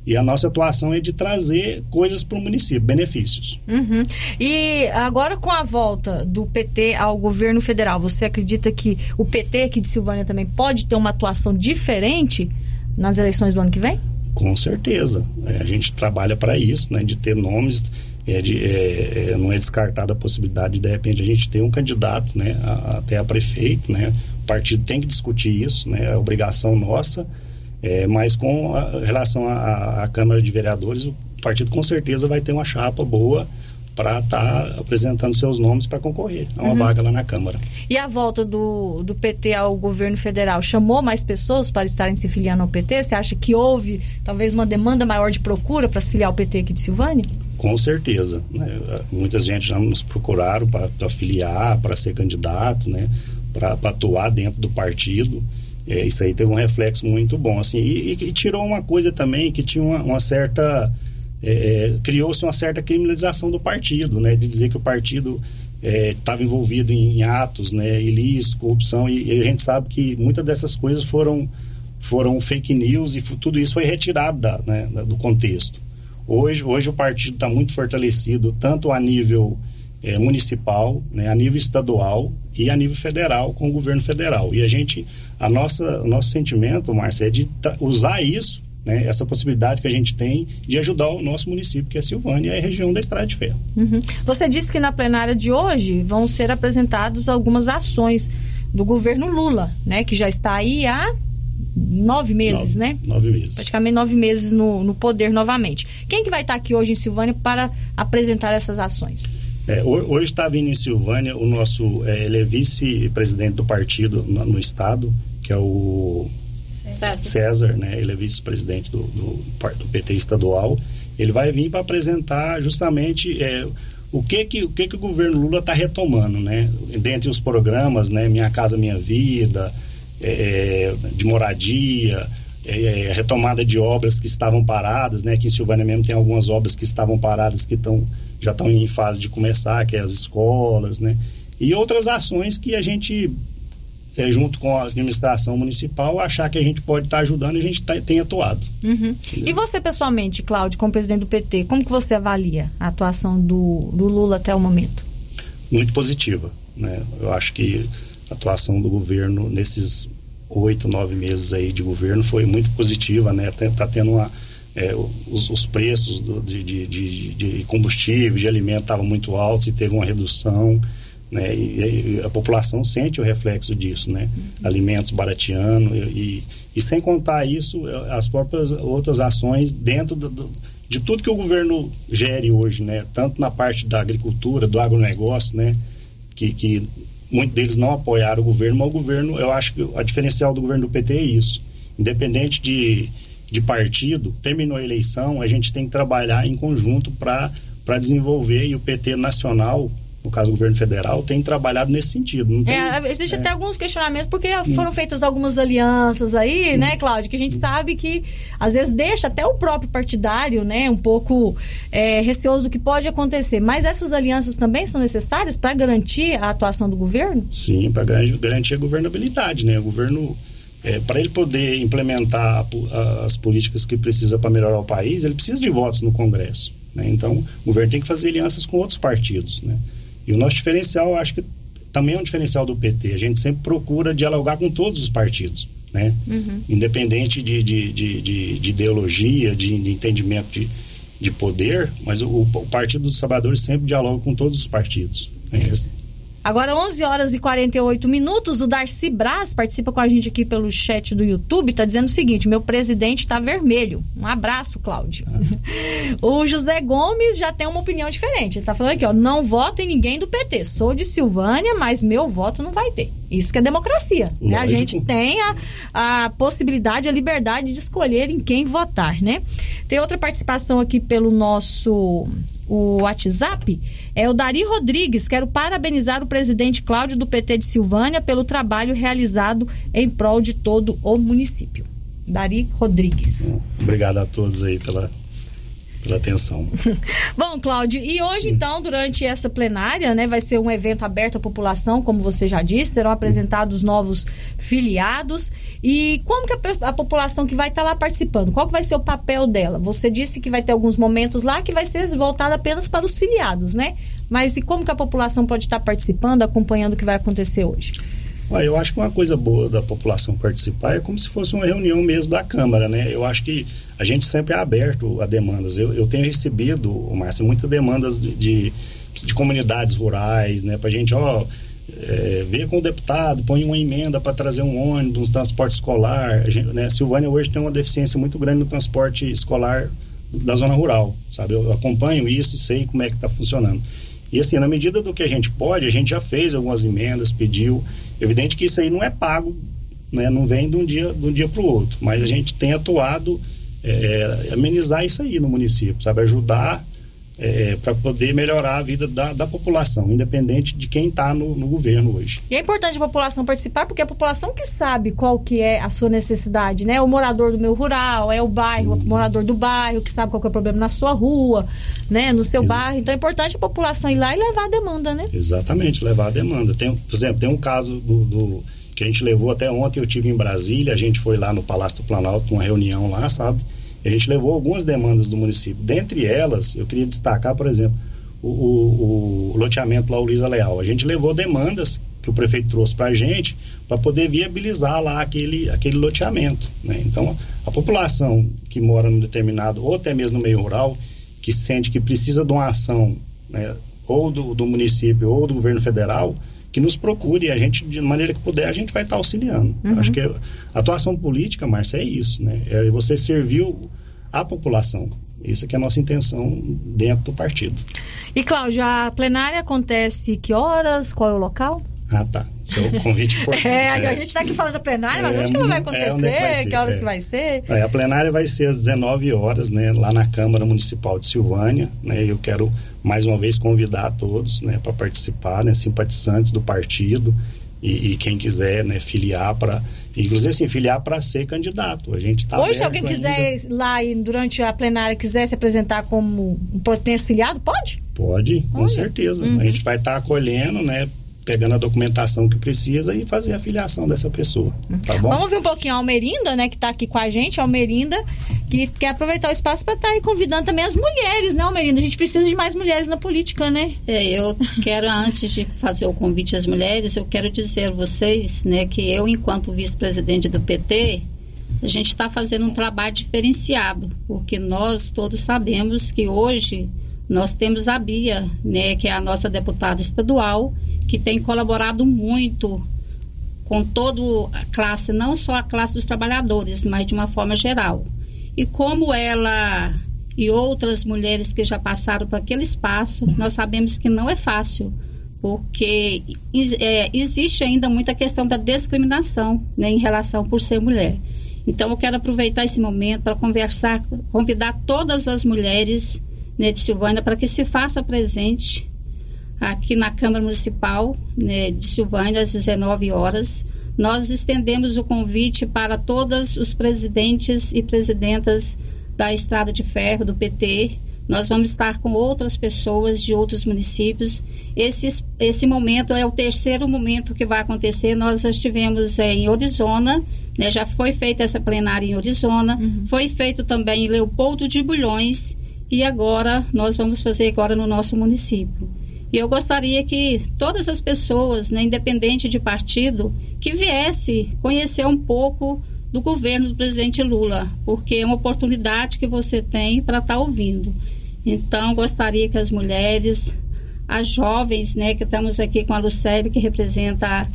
e a nossa atuação é de trazer coisas para o município, benefícios. Uhum. E agora com a volta do PT ao governo federal, você acredita que o PT aqui de Silvânia também pode ter uma atuação diferente nas eleições do ano que vem? Com certeza. É, a gente trabalha para isso, né? De ter nomes, é, de, é, é, não é descartada a possibilidade de, de repente, a gente ter um candidato, né? A, até a prefeito, né? O partido tem que discutir isso, né? É obrigação nossa. É, mas com a, relação à Câmara de Vereadores, o partido com certeza vai ter uma chapa boa para estar apresentando seus nomes para concorrer a uma Uhum. vaga lá na Câmara. E a volta do, do PT ao governo federal chamou mais pessoas para estarem se filiando ao PT? Você acha que houve talvez uma demanda maior de procura para se filiar ao PT aqui de Silvânia? Com certeza. Né? Muita gente já nos procuraram para afiliar, para ser candidato, né? para atuar dentro do partido. É, isso aí teve um reflexo muito bom. Assim, e, e- e tirou uma coisa também que tinha uma, uma certa. É, é, criou-se uma certa criminalização do partido, né? de dizer que o partido estava envolvido em atos né? ilícitos, corrupção, e, e a gente sabe que muitas dessas coisas foram, foram fake news e tudo isso foi retirado da, né, da- do contexto. Hoje, hoje o partido está muito fortalecido, tanto a nível eh, municipal, né, a nível estadual e a nível federal, com o governo federal. E a gente, a nossa, o nosso sentimento, Márcia, é de usar isso, né, essa possibilidade que a gente tem de ajudar o nosso município, que é Silvânia e a região da Estrada de Ferro. Uhum. Você disse que na plenária de hoje vão ser apresentadas algumas ações do governo Lula, né? Que já está aí há nove meses, Nove- né? Nove meses. Praticamente nove meses no, no poder novamente. Quem que vai estar aqui hoje em Silvânia para apresentar essas ações? É, ho- hoje está vindo em Silvânia o nosso, é, ele é vice-presidente do partido no, no estado, que é o César, né? Ele é vice-presidente do, do, do PT estadual. Ele vai vir para apresentar justamente é, o que que o que que o governo Lula está retomando, né? Dentre os programas, né? Minha Casa Minha Vida, é, de moradia, é, retomada de obras que estavam paradas, né? Aqui em Silvânia mesmo tem algumas obras que estavam paradas que estão já estão em fase de começar, que é as escolas, né? E outras ações que a gente é, junto com a administração municipal, achar que a gente pode estar ajudando e a gente tá- tem atuado. Uhum. E você pessoalmente, Cláudio, como presidente do PT, como que você avalia a atuação do, do Lula até o momento? Muito positiva. Né? Eu acho que a atuação do governo nesses oito, nove meses aí de governo foi muito positiva, né? Está tendo uma. é, os, os preços do- de, de, de, de combustível, de alimento estavam muito altos e teve uma redução. Né? E, e a população sente o reflexo disso, né? Alimentos barateando e, e, e sem contar isso, eh, as próprias outras ações dentro do, do- de tudo que o governo gere hoje, né? Tanto na parte da agricultura, do agronegócio, né? Que, que muitos deles não apoiaram o governo, mas o governo, eu acho que a diferencial do governo do PT é isso. Independente de, de partido, terminou a eleição, a gente tem que trabalhar em conjunto para desenvolver e o PT nacional, no caso o governo federal, tem trabalhado nesse sentido. Não tem, É, existe é. até alguns questionamentos, porque foram feitas algumas alianças aí, Hum. né, Cláudio? Que a gente sabe que às vezes deixa até o próprio partidário, né, um pouco é, receoso do que pode acontecer. Mas essas alianças também são necessárias para garantir a atuação do governo? Sim, para garantir a governabilidade, né? O governo, para ele poder implementar as políticas que precisa para melhorar o país, ele precisa de votos no Congresso. Né? Então, o governo tem que fazer alianças com outros partidos, né? E o nosso diferencial, acho que também é um diferencial do PT. A gente sempre procura dialogar com todos os partidos, né? Independente de, de, de, de- de ideologia, de, de entendimento de, de poder, mas o, o Partido dos Trabalhadores sempre dialoga com todos os partidos. né? Agora, 11 horas e 48 minutos, o Darcy Braz participa com a gente aqui pelo chat do YouTube, está dizendo o seguinte, meu presidente está vermelho. Um abraço, Cláudio. o José Gomes já tem uma opinião diferente. Ele está falando aqui, ó, não voto em ninguém do PT. Sou de Silvânia, mas meu voto não vai ter. Isso que é democracia. Né? A gente tem a, a possibilidade, a liberdade de escolher em quem votar, né? Tem outra participação aqui pelo nosso o WhatsApp. É o Dari Rodrigues. Quero parabenizar o presidente Cláudio do PT de Silvânia pelo trabalho realizado em prol de todo o município. Dari Rodrigues. Obrigado a todos aí pela, pela atenção. Bom, Cláudio, e hoje então, durante essa plenária, né, vai ser um evento aberto à população, como você já disse, serão apresentados novos filiados. E como que a, a população que vai estar lá participando, qual que vai ser o papel dela? Você disse que vai ter alguns momentos lá que vai ser voltado apenas para os filiados, né? Mas e como que a população pode estar participando, acompanhando o que vai acontecer hoje? Eu acho que uma coisa boa da população participar é como se fosse uma reunião mesmo da Câmara, né? Eu acho que a gente sempre é aberto a demandas. Eu, eu tenho recebido, Márcio, muitas demandas de, de, de comunidades rurais, né? Pra gente, ó, é, ver com o deputado, põe uma emenda para trazer um ônibus, um transporte escolar. A gente, né? Silvânia hoje tem uma deficiência muito grande no transporte escolar da zona rural, sabe? Eu acompanho isso e sei como é que está funcionando. E assim, na medida do que a gente pode, a gente já fez algumas emendas, pediu. Evidente que isso aí não é pago, né? não vem de um dia, de um dia para o outro, mas a gente tem atuado é, amenizar isso aí no município, sabe? Ajudar é, para poder melhorar a vida da, da população, independente de quem está no, no, governo hoje. E é importante a população participar, porque é a população que sabe qual que é a sua necessidade, né? O morador do meu rural, é o bairro, o morador do bairro, que sabe qual que é o problema na sua rua, né? No seu bairro. Então é importante a população ir lá e levar a demanda, né? Exatamente, levar a demanda. Tem, por exemplo, tem um caso do, do que a gente levou até ontem, eu tive em Brasília, a gente foi lá no Palácio do Planalto, uma reunião lá, sabe? A gente levou algumas demandas do município. Dentre elas, eu queria destacar, por exemplo, o, o, o loteamento lá, o Luiza Leal. A gente levou demandas que o prefeito trouxe para a gente para poder viabilizar lá aquele, aquele loteamento. Né? Então, a população que mora num determinado, ou até mesmo no meio rural, que sente que precisa de uma ação, né, ou do, do município ou do governo federal, que nos procure, a gente, de maneira que puder, a gente vai estar auxiliando. Uhum. Acho que a atuação política, Márcia, é isso, né? É você servir a população. Isso é que é a nossa intenção dentro do partido. E, Cláudio, a plenária acontece que horas? Qual é o local? Ah, tá. Seu convite por. é, a gente está aqui falando da plenária, mas é, onde que ela vai acontecer? É, vai ser, que horas é. que vai ser? É, a plenária vai ser às 19 horas, né, lá na Câmara Municipal de Silvânia, né? Eu quero mais uma vez convidar a todos, né, para participar, né, simpatizantes do partido e, e quem quiser, né, filiar para Inclusive, assim, filiar para ser candidato. A gente está. Hoje, se alguém quiser ainda... lá e durante a plenária quiser se apresentar como um potencial filiado, pode? Pode, com Olha. certeza. Uhum. A gente vai estar tá acolhendo, né? Pegando a documentação que precisa e fazer a filiação dessa pessoa. Tá bom? Vamos ver um pouquinho a Almerinda, né, que está aqui com a gente, a Almerinda, que quer aproveitar o espaço para estar tá aí convidando também as mulheres, né, Almerinda? A gente precisa de mais mulheres na política, né? É, eu quero, antes de fazer o convite às mulheres, eu quero dizer a vocês, né, que eu, enquanto vice-presidente do PT, a gente está fazendo um trabalho diferenciado, porque nós todos sabemos que hoje nós temos a Bia, né, que é a nossa deputada estadual, que tem colaborado muito com toda a classe, não só a classe dos trabalhadores, mas de uma forma geral. E como ela e outras mulheres que já passaram por aquele espaço, nós sabemos que não é fácil, porque é, existe ainda muita questão da discriminação né, em relação por ser mulher. Então, eu quero aproveitar esse momento para conversar, convidar todas as mulheres né, de Silvânia para que se faça presente aqui na Câmara Municipal né, de Silvânia, às 19 horas. Nós estendemos o convite para todos os presidentes e presidentas da Estrada de Ferro, do PT. Nós vamos estar com outras pessoas de outros municípios. Esse, esse momento é o terceiro momento que vai acontecer. Nós já estivemos em Orizona, né, já foi feita essa plenária em Orizona, uhum. foi feito também em Leopoldo de Bulhões e agora nós vamos fazer agora no nosso município. E eu gostaria que todas as pessoas, né, independente de partido, que viesse conhecer um pouco do governo do presidente Lula, porque é uma oportunidade que você tem para estar tá ouvindo. Então, gostaria que as mulheres, as jovens, né, que estamos aqui com a Lucélia, que representa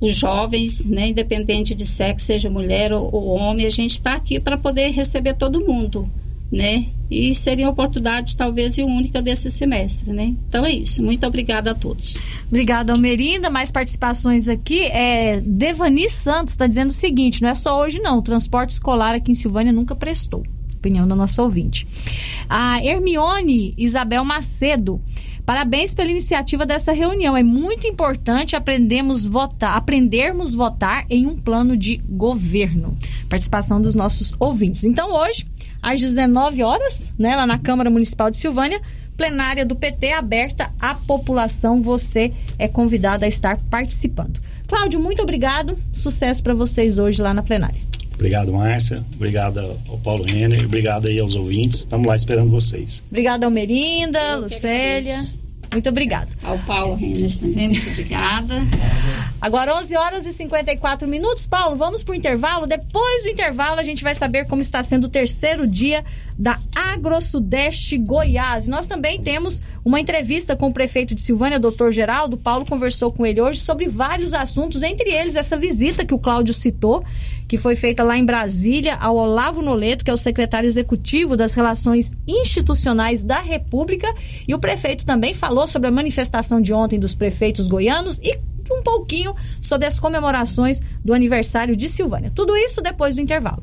os jovens, né, independente de sexo, seja mulher ou, ou homem, a gente está aqui para poder receber todo mundo né? E seria uma oportunidade talvez única desse semestre, né? Então é isso. Muito obrigada a todos. Obrigada, Almerinda. Mais participações aqui. É, Devani Santos está dizendo o seguinte: não é só hoje, não. O transporte escolar aqui em Silvânia nunca prestou. Opinião da nossa ouvinte. A Hermione Isabel Macedo. Parabéns pela iniciativa dessa reunião. É muito importante aprendermos votar, aprendermos votar em um plano de governo. Participação dos nossos ouvintes. Então, hoje, às 19 horas, né, lá na Câmara Municipal de Silvânia, plenária do PT aberta à população. Você é convidado a estar participando. Cláudio, muito obrigado. Sucesso para vocês hoje lá na plenária. Obrigado, Márcia. Obrigado ao Paulo Renner. Obrigado aí aos ouvintes. Estamos lá esperando vocês. Obrigada, Almerinda, Lucélia. Muito obrigada. Ao Paulo Renes também, muito obrigada. Agora 11 horas e 54 minutos. Paulo, vamos para o intervalo. Depois do intervalo, a gente vai saber como está sendo o terceiro dia da AgroSudeste Goiás. Nós também temos uma entrevista com o prefeito de Silvânia, doutor Geraldo. Paulo conversou com ele hoje sobre vários assuntos, entre eles essa visita que o Cláudio citou, que foi feita lá em Brasília ao Olavo Noleto, que é o secretário executivo das Relações Institucionais da República. E o prefeito também falou sobre a manifestação de ontem dos prefeitos goianos e um pouquinho sobre as comemorações do aniversário de Silvânia. Tudo isso depois do intervalo.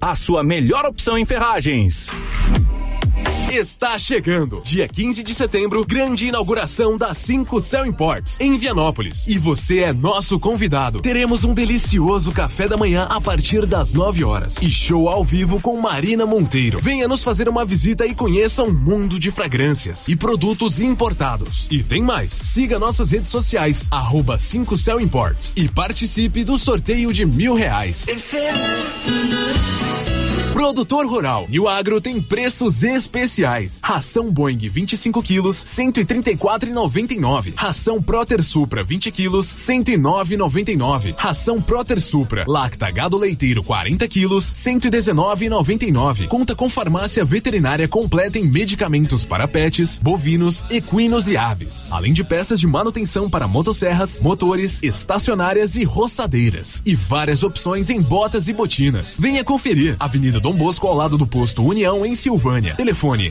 a sua melhor opção em ferragens. Está chegando. Dia 15 de setembro, grande inauguração da 5 Cell Imports, em Vianópolis. E você é nosso convidado. Teremos um delicioso café da manhã a partir das 9 horas. E show ao vivo com Marina Monteiro. Venha nos fazer uma visita e conheça um mundo de fragrâncias e produtos importados. E tem mais. Siga nossas redes sociais, arroba 5 Cell Imports. E participe do sorteio de mil reais. Produtor Rural. E o Agro tem preços especiais. Ração Boeing 25 quilos, 134,99. Ração Proter Supra 20 quilos, 109,99. Ração Proter Supra Lacta Gado Leiteiro 40 quilos, 119,99. Conta com farmácia veterinária completa em medicamentos para pets, bovinos, equinos e aves. Além de peças de manutenção para motosserras, motores, estacionárias e roçadeiras. E várias opções em botas e botinas. Venha conferir. Avenida Dom Bosco ao lado do posto União em Silvânia. Telefone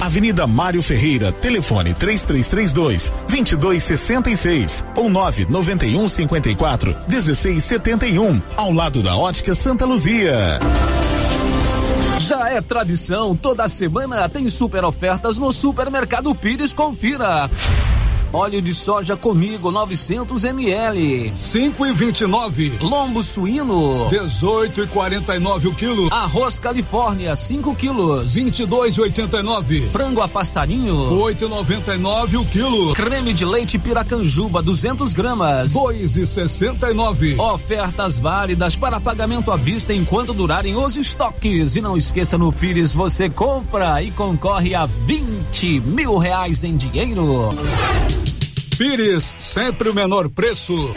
Avenida Mário Ferreira, telefone 3332 2266 ou 991 54 1671, ao lado da Ótica Santa Luzia. Já é tradição, toda semana tem super ofertas no Supermercado Pires, confira. Óleo de soja comigo 900 ml. 5 e 29. Lombo suíno 18 e 49 o quilo. Arroz Califórnia 5 quilos. 22 e 89. Frango a passarinho 8 e 99 o quilo. Creme de leite Piracanjuba 200 gramas. 2 e 69. Ofertas válidas para pagamento à vista enquanto durarem os estoques. E não esqueça no Pires você compra e concorre a 20 mil reais em dinheiro. Pires, sempre o menor preço.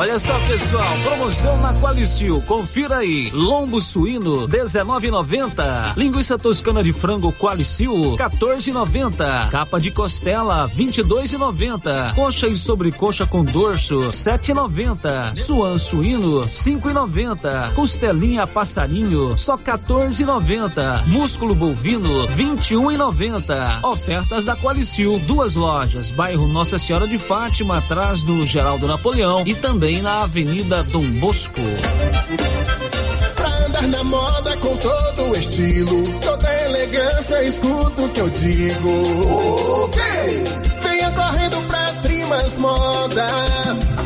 Olha só, pessoal, promoção na Qualicil. Confira aí. Lombo suíno 19,90. Linguiça toscana de frango Qualicil 14,90. Capa de costela 22,90. Coxa e sobrecoxa com dorso 7,90. Suan suíno 5,90. Costelinha passarinho só 14,90. Músculo bovino 21,90. Ofertas da Qualicil. Duas lojas. Bairro Nossa Senhora de Fátima, atrás do Geraldo Napoleão e também também na Avenida Dom Bosco. Pra andar na moda com todo o estilo, toda elegância, escuta o que eu digo. Okay. Venha correndo pra Trimas Modas.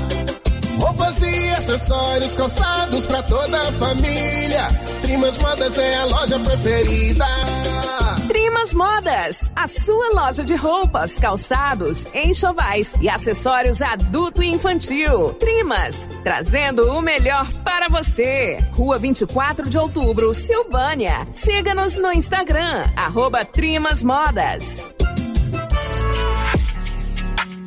Roupas e acessórios calçados pra toda a família. Trimas Modas é a loja preferida. Trimas Modas, a sua loja de roupas, calçados, enxovais e acessórios adulto e infantil. Trimas, trazendo o melhor para você. Rua 24 de outubro, Silvânia. Siga-nos no Instagram, arroba Trimas Modas.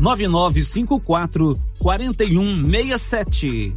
9954 4167.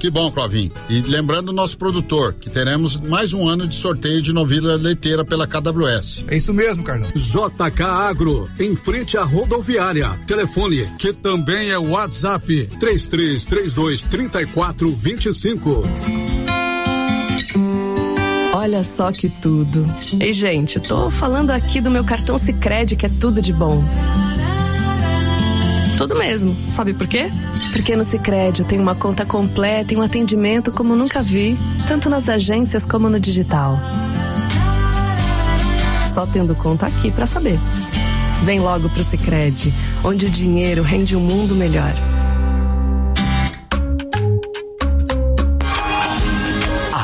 Que bom, Clovin. E lembrando o nosso produtor que teremos mais um ano de sorteio de novilha leiteira pela KWS. É isso mesmo, Carlão. JK Agro, em frente à rodoviária. Telefone, que também é WhatsApp, 3332 3425. Olha só que tudo. Ei, gente, tô falando aqui do meu cartão Sicredi que é tudo de bom. Tudo mesmo. Sabe por quê? Porque no Sicredi eu tenho uma conta completa e um atendimento como nunca vi, tanto nas agências como no digital. Só tendo conta aqui para saber. Vem logo pro Sicredi, onde o dinheiro rende um mundo melhor.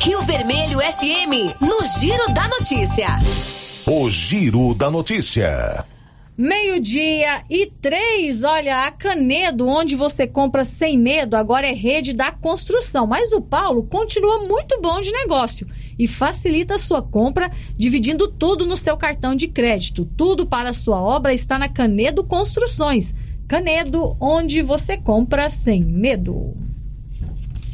Rio Vermelho FM, no Giro da Notícia. O Giro da Notícia. Meio-dia e três, olha, a Canedo, onde você compra sem medo, agora é rede da construção. Mas o Paulo continua muito bom de negócio e facilita a sua compra, dividindo tudo no seu cartão de crédito. Tudo para a sua obra está na Canedo Construções. Canedo, onde você compra sem medo.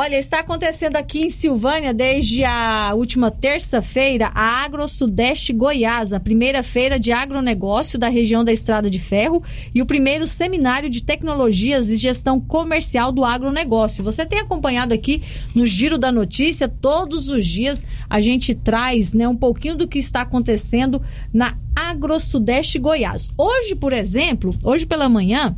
Olha, está acontecendo aqui em Silvânia desde a última terça-feira a Agro Sudeste Goiás, a primeira feira de agronegócio da região da Estrada de Ferro e o primeiro seminário de tecnologias e gestão comercial do agronegócio. Você tem acompanhado aqui no Giro da Notícia, todos os dias a gente traz né, um pouquinho do que está acontecendo na Agro Sudeste Goiás. Hoje, por exemplo, hoje pela manhã,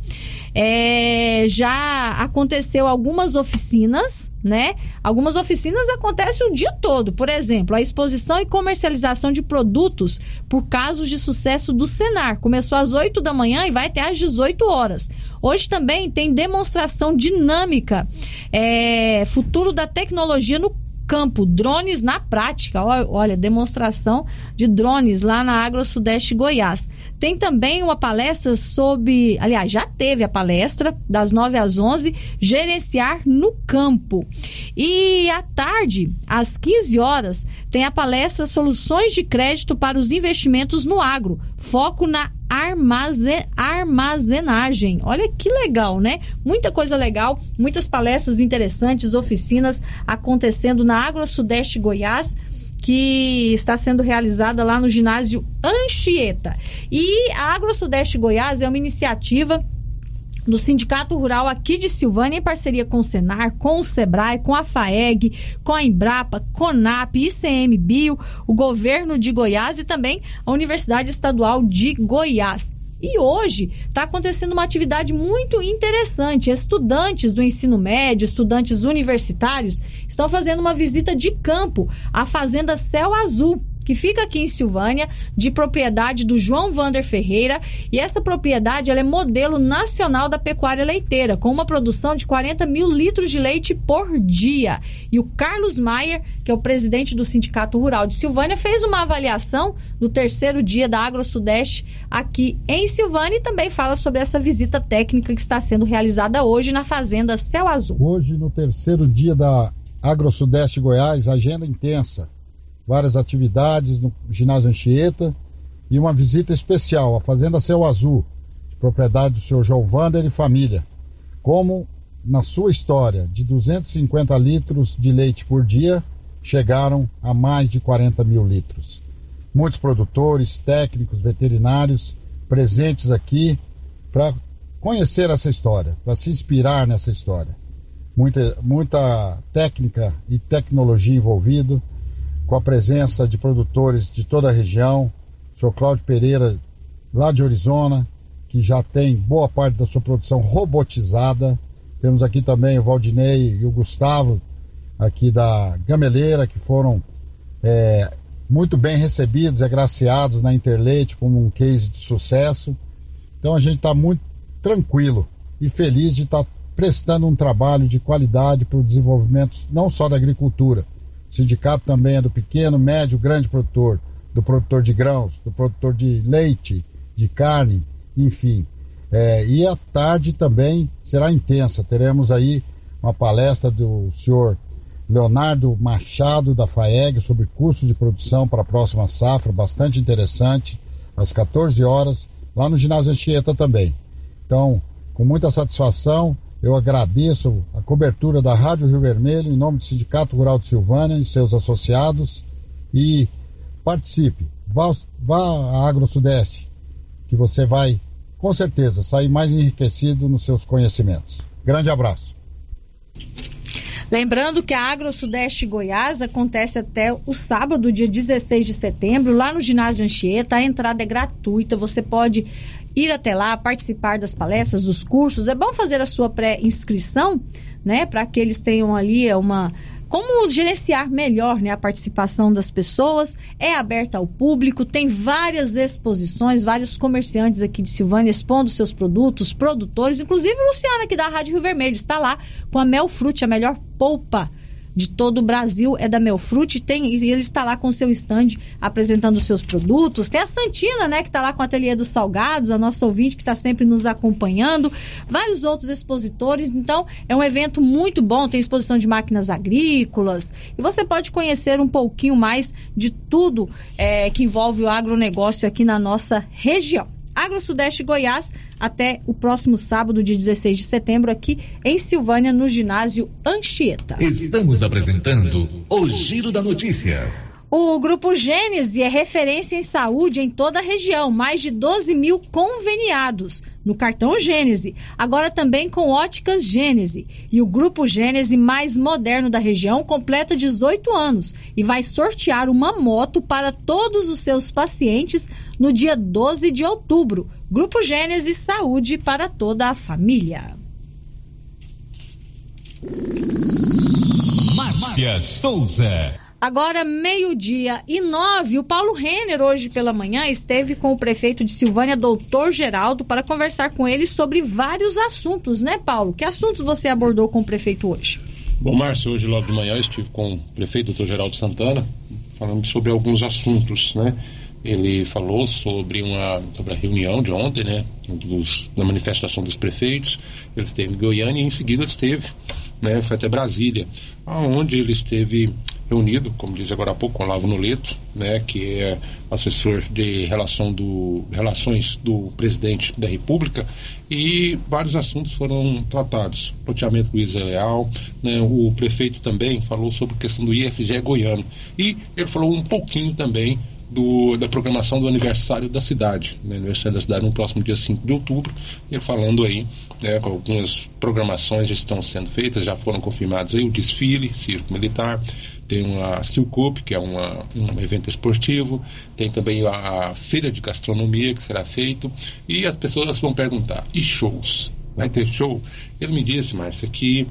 é, já aconteceu algumas oficinas, né? Algumas oficinas acontecem o dia todo. Por exemplo, a exposição e comercialização de produtos por casos de sucesso do Senar. Começou às 8 da manhã e vai até às 18 horas. Hoje também tem demonstração dinâmica, é, futuro da tecnologia no campo, drones na prática. Olha, demonstração de drones lá na Agro Sudeste Goiás. Tem também uma palestra sobre, aliás, já teve a palestra das 9 às 11, gerenciar no campo. E à tarde, às 15 horas, tem a palestra Soluções de Crédito para os Investimentos no Agro, foco na armazen armazenagem. Olha que legal, né? Muita coisa legal, muitas palestras interessantes, oficinas acontecendo na Agro Sudeste Goiás que está sendo realizada lá no ginásio Anchieta. E a Agro Sudeste Goiás é uma iniciativa do Sindicato Rural aqui de Silvânia, em parceria com o Senar, com o Sebrae, com a FAEG, com a Embrapa, CONAP, ICMBio, o governo de Goiás e também a Universidade Estadual de Goiás. E hoje está acontecendo uma atividade muito interessante. Estudantes do ensino médio, estudantes universitários, estão fazendo uma visita de campo à Fazenda Céu Azul, que fica aqui em Silvânia, de propriedade do João Vander Ferreira. E essa propriedade ela é modelo nacional da pecuária leiteira, com uma produção de 40 mil litros de leite por dia. E o Carlos Maier, que é o presidente do Sindicato Rural de Silvânia, fez uma avaliação no terceiro dia da Agro Sudeste aqui em Silvânia e também fala sobre essa visita técnica que está sendo realizada hoje na Fazenda Céu Azul. Hoje, no terceiro dia da Agro Sudeste Goiás, agenda intensa várias atividades no ginásio Anchieta e uma visita especial à Fazenda Céu Azul, de propriedade do senhor João Vander e família. Como na sua história, de 250 litros de leite por dia, chegaram a mais de 40 mil litros. Muitos produtores, técnicos, veterinários presentes aqui para conhecer essa história, para se inspirar nessa história. Muita, muita técnica e tecnologia envolvido, com a presença de produtores de toda a região, o senhor Cláudio Pereira, lá de Arizona, que já tem boa parte da sua produção robotizada. Temos aqui também o Valdinei e o Gustavo, aqui da Gameleira, que foram é, muito bem recebidos, agraciados na Interleite como um case de sucesso. Então a gente está muito tranquilo e feliz de estar tá prestando um trabalho de qualidade para o desenvolvimento não só da agricultura, o sindicato também é do pequeno, médio, grande produtor, do produtor de grãos, do produtor de leite, de carne, enfim. É, e a tarde também será intensa. Teremos aí uma palestra do senhor Leonardo Machado da FAEG sobre custos de produção para a próxima safra, bastante interessante, às 14 horas, lá no ginásio Anchieta também. Então, com muita satisfação, eu agradeço a cobertura da Rádio Rio Vermelho em nome do Sindicato Rural de Silvânia e seus associados e participe. Vá, vá à Agro Sudeste, que você vai, com certeza, sair mais enriquecido nos seus conhecimentos. Grande abraço. Lembrando que a Agro Sudeste Goiás acontece até o sábado, dia 16 de setembro, lá no ginásio Anchieta. A entrada é gratuita, você pode ir até lá, participar das palestras, dos cursos. É bom fazer a sua pré-inscrição, né, para que eles tenham ali uma como gerenciar melhor né, a participação das pessoas. É aberta ao público, tem várias exposições, vários comerciantes aqui de Silvânia expondo seus produtos, produtores, inclusive o Luciano aqui da Rádio Rio Vermelho está lá com a Mel Frute, a melhor polpa de todo o Brasil é da Melfrute tem e ele está lá com seu stand apresentando os seus produtos. Tem a Santina, né, que está lá com o ateliê dos salgados, a nossa ouvinte que está sempre nos acompanhando, vários outros expositores. Então, é um evento muito bom, tem exposição de máquinas agrícolas e você pode conhecer um pouquinho mais de tudo é, que envolve o agronegócio aqui na nossa região. Agro Sudeste Goiás até o próximo sábado, dia 16 de setembro, aqui em Silvânia, no ginásio Anchieta. Estamos apresentando o Giro da Notícia. O Grupo Gênese é referência em saúde em toda a região, mais de 12 mil conveniados no cartão Gênese, agora também com óticas Gênese. E o Grupo Gênese mais moderno da região completa 18 anos e vai sortear uma moto para todos os seus pacientes no dia 12 de outubro. Grupo Gênese Saúde para toda a família. Márcia Souza. Agora, meio-dia e nove, o Paulo Renner, hoje pela manhã, esteve com o prefeito de Silvânia, doutor Geraldo, para conversar com ele sobre vários assuntos, né, Paulo? Que assuntos você abordou com o prefeito hoje? Bom, Márcio, hoje logo de manhã eu estive com o prefeito, doutor Geraldo Santana, falando sobre alguns assuntos, né? Ele falou sobre uma sobre a reunião de ontem, né, dos, da manifestação dos prefeitos. Ele esteve em Goiânia e em seguida esteve, né, foi até Brasília, aonde ele esteve reunido, como diz agora há pouco, com Olavo Noleto, né, que é assessor de relação do, relações do presidente da República, e vários assuntos foram tratados. Loteamento Luiz Leal, né, o prefeito também falou sobre a questão do IFG goiano, e ele falou um pouquinho também do, da programação do aniversário da cidade, né, aniversário da cidade no próximo dia 5 de outubro, ele falando aí, né, com algumas programações já estão sendo feitas, já foram confirmados aí o desfile, circo militar, tem a Silcup, que é uma, um evento esportivo, tem também a feira de gastronomia que será feito, e as pessoas vão perguntar, e shows? Vai ter show? Ele me disse, Márcia, que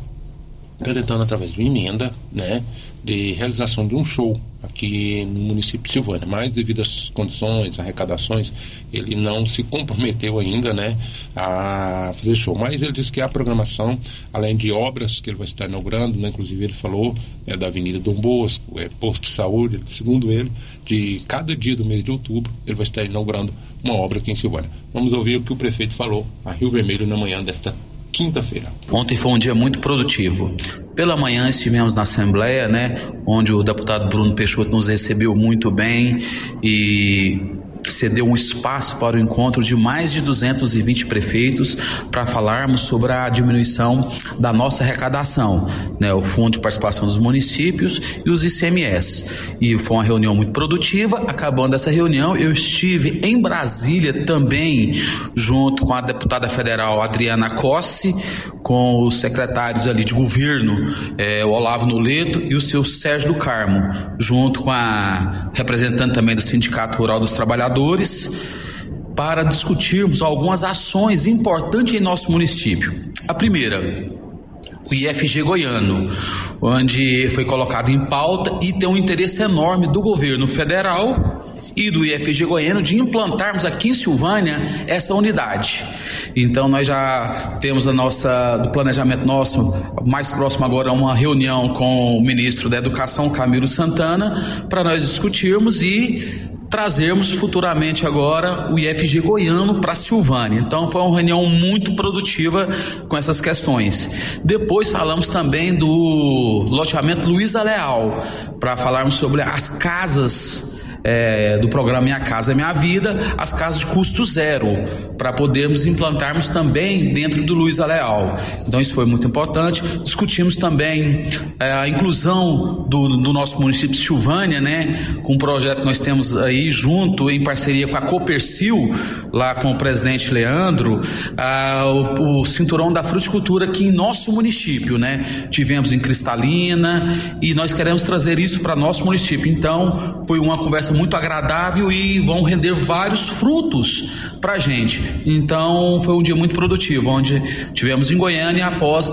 está tentando através de uma emenda, né, de realização de um show aqui no município de Silvânia, mas devido às condições, arrecadações, ele não se comprometeu ainda, né, a fazer show. Mas ele disse que a programação, além de obras que ele vai estar inaugurando, né, inclusive ele falou é, da Avenida Dom Bosco, é, posto de saúde, segundo ele, de cada dia do mês de outubro ele vai estar inaugurando uma obra aqui em Silvânia. Vamos ouvir o que o prefeito falou a Rio Vermelho na manhã desta quinta-feira. Ontem foi um dia muito produtivo. Pela manhã estivemos na Assembleia, né, onde o deputado Bruno Peixoto nos recebeu muito bem e cedeu um espaço para o encontro de mais de 220 prefeitos para falarmos sobre a diminuição da nossa arrecadação, né, o Fundo de Participação dos Municípios e os ICMS. E foi uma reunião muito produtiva. Acabando essa reunião, eu estive em Brasília também, junto com a deputada federal Adriana Cossi, com os secretários ali de governo, é, o Olavo Noleto e o seu Sérgio do Carmo, junto com a representante também do Sindicato Rural dos Trabalhadores para discutirmos algumas ações importantes em nosso município. A primeira, o IFG Goiano, onde foi colocado em pauta e tem um interesse enorme do governo federal e do IFG Goiano de implantarmos aqui em Silvânia essa unidade. Então nós já temos a nossa do planejamento nosso mais próximo agora uma reunião com o ministro da Educação Camilo Santana para nós discutirmos e trazermos futuramente agora o IFG Goiano para Silvânia. Então foi uma reunião muito produtiva com essas questões. Depois falamos também do loteamento Luiza Leal, para falarmos sobre as casas é, do programa Minha Casa Minha Vida, as casas de custo zero, para podermos implantarmos também dentro do Luiz Leal. Então isso foi muito importante. Discutimos também é, a inclusão do, do, nosso município de Silvânia, né, com um projeto que nós temos aí junto, em parceria com a Copercil, lá com o presidente Leandro, a, o, o cinturão da fruticultura aqui em nosso município, né? Tivemos em Cristalina e nós queremos trazer isso para nosso município. Então, foi uma conversa muito agradável e vão render vários frutos para a gente. Então foi um dia muito produtivo, onde tivemos em Goiânia após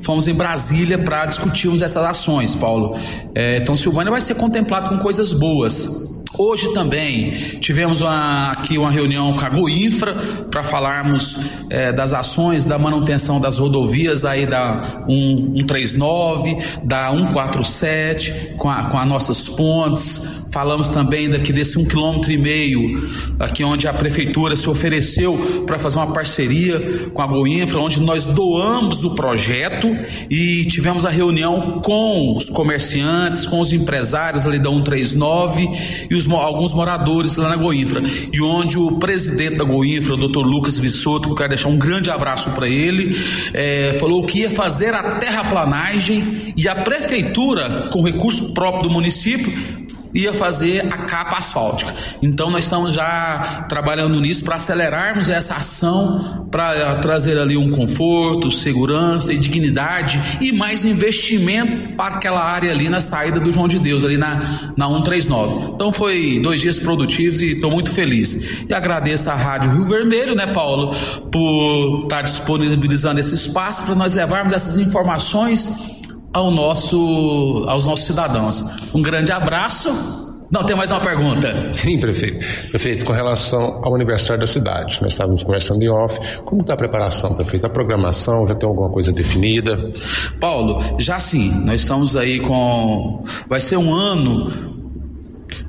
fomos em Brasília para discutirmos essas ações, Paulo. É, então Silvânia vai ser contemplado com coisas boas. Hoje também tivemos uma, aqui uma reunião com a Goinfra para falarmos é, das ações da manutenção das rodovias aí da 139, da 147, com, a, com as nossas pontes. Falamos também daqui desse um quilômetro e meio, aqui onde a prefeitura se ofereceu para fazer uma parceria com a Goinfra, onde nós doamos o projeto e tivemos a reunião com os comerciantes, com os empresários ali da 139 e os, alguns moradores lá na Goinfra. E onde o presidente da Goinfra, o doutor Lucas Vissoto, que eu quero deixar um grande abraço para ele, é, falou que ia fazer a terraplanagem e a prefeitura, com recurso próprio do município, ia fazer a capa asfáltica. Então nós estamos já trabalhando nisso para acelerarmos essa ação, para trazer ali um conforto, segurança e dignidade e mais investimento para aquela área ali na saída do João de Deus, ali na, na 139. Então foi dois dias produtivos e estou muito feliz. E agradeço à Rádio Rio Vermelho, né, Paulo, por estar disponibilizando esse espaço para nós levarmos essas informações ao nosso, aos nossos cidadãos. Um grande abraço. Não, tem mais uma pergunta. Sim, prefeito. Prefeito, com relação ao aniversário da cidade, nós estávamos conversando em off. Como está a preparação, prefeito? A programação já tem alguma coisa definida? Paulo, já sim. Nós estamos aí com. Vai ser um ano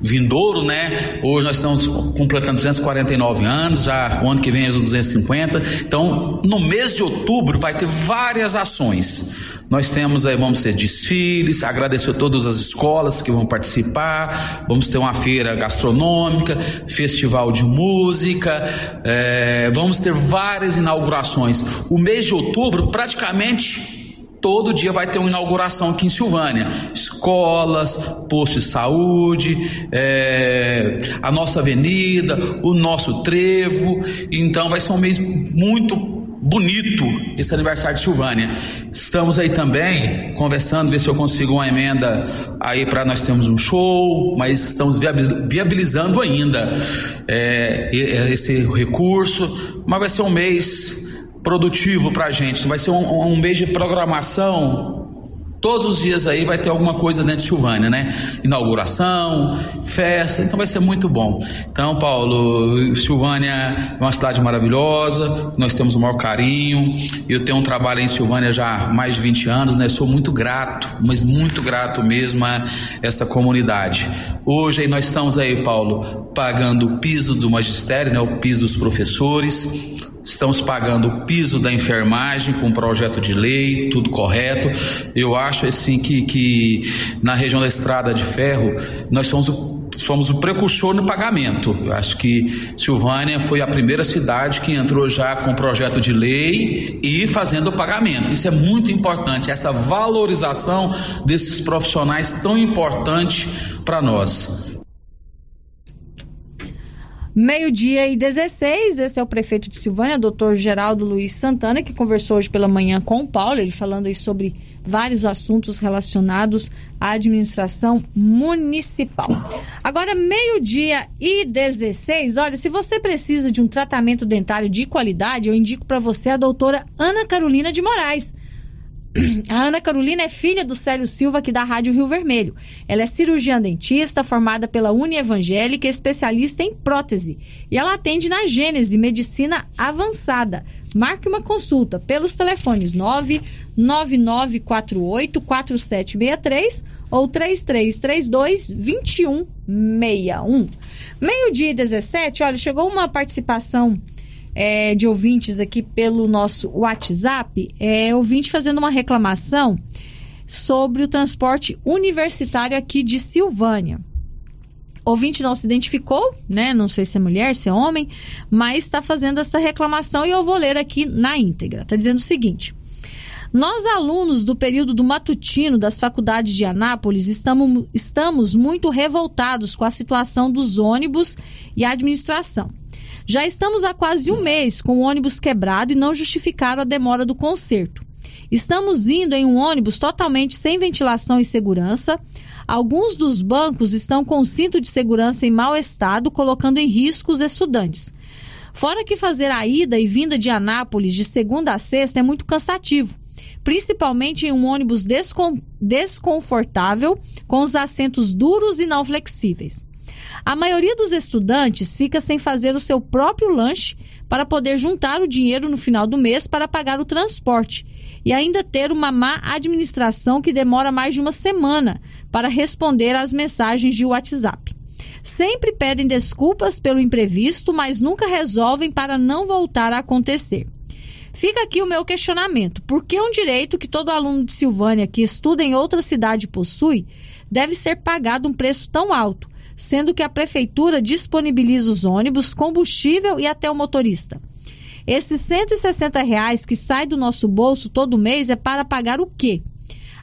vindouro, né? Hoje nós estamos completando 249 anos, já o ano que vem é os 250. Então, no mês de outubro vai ter várias ações. Nós temos aí, vamos ter desfiles, agradecer a todas as escolas que vão participar, vamos ter uma feira gastronômica, festival de música, é, vamos ter várias inaugurações. O mês de outubro praticamente todo dia vai ter uma inauguração aqui em Silvânia. Escolas, posto de saúde, é, a nossa avenida, o nosso trevo. Então vai ser um mês muito bonito esse aniversário de Silvânia. Estamos aí também conversando, ver se eu consigo uma emenda aí para nós termos um show, mas estamos viabilizando ainda é, esse recurso. Mas vai ser um mês produtivo para a gente. Vai ser um, um mês de programação Todos os dias aí vai ter alguma coisa dentro de Silvânia, né? Inauguração, festa, então vai ser muito bom. Então, Paulo, Silvânia é uma cidade maravilhosa, nós temos o maior carinho. Eu tenho um trabalho em Silvânia já há mais de 20 anos, né? Sou muito grato, mas muito grato mesmo a essa comunidade. Hoje aí nós estamos aí, Paulo, pagando o piso do magistério, né? O piso dos professores. Estamos pagando o piso da enfermagem com projeto de lei, tudo correto. Eu acho assim que, que na região da Estrada de Ferro nós somos o, somos o precursor no pagamento. Eu acho que Silvânia foi a primeira cidade que entrou já com projeto de lei e fazendo o pagamento. Isso é muito importante, essa valorização desses profissionais tão importante para nós. Meio-dia e 16, esse é o prefeito de Silvânia, doutor Geraldo Luiz Santana, que conversou hoje pela manhã com o Paulo, ele falando aí sobre vários assuntos relacionados à administração municipal. Agora, meio-dia e 16, olha, se você precisa de um tratamento dentário de qualidade, eu indico para você a doutora Ana Carolina de Moraes. A Ana Carolina é filha do Célio Silva, aqui da Rádio Rio Vermelho. Ela é cirurgiã dentista, formada pela Uni Evangélica, especialista em prótese. E ela atende na Gênese Medicina Avançada. Marque uma consulta pelos telefones 99948 4763 ou 3332 2161. Meio-dia e 17, olha, chegou uma participação é, de ouvintes aqui pelo nosso WhatsApp, é, ouvinte fazendo uma reclamação sobre o transporte universitário aqui de Silvânia. Ouvinte não se identificou, né? Não sei se é mulher, se é homem, mas está fazendo essa reclamação e eu vou ler aqui na íntegra. Está dizendo o seguinte. Nós, alunos do período do matutino das faculdades de Anápolis, estamos, estamos muito revoltados com a situação dos ônibus e a administração. Já estamos há quase um mês com o ônibus quebrado e não justificaram a demora do conserto. Estamos indo em um ônibus totalmente sem ventilação e segurança. Alguns dos bancos estão com cinto de segurança em mau estado, colocando em risco os estudantes. Fora que fazer a ida e vinda de Anápolis de segunda a sexta é muito cansativo, principalmente em um ônibus descon desconfortável, com os assentos duros e não flexíveis. A maioria dos estudantes fica sem fazer o seu próprio lanche para poder juntar o dinheiro no final do mês para pagar o transporte e ainda ter uma má administração que demora mais de uma semana para responder às mensagens de WhatsApp. Sempre pedem desculpas pelo imprevisto, mas nunca resolvem para não voltar a acontecer. Fica aqui o meu questionamento: por que um direito que todo aluno de Silvânia que estuda em outra cidade possui deve ser pagado um preço tão alto, sendo que a prefeitura disponibiliza os ônibus, combustível e até o motorista? Esses 160 reais que sai do nosso bolso todo mês é para pagar o quê?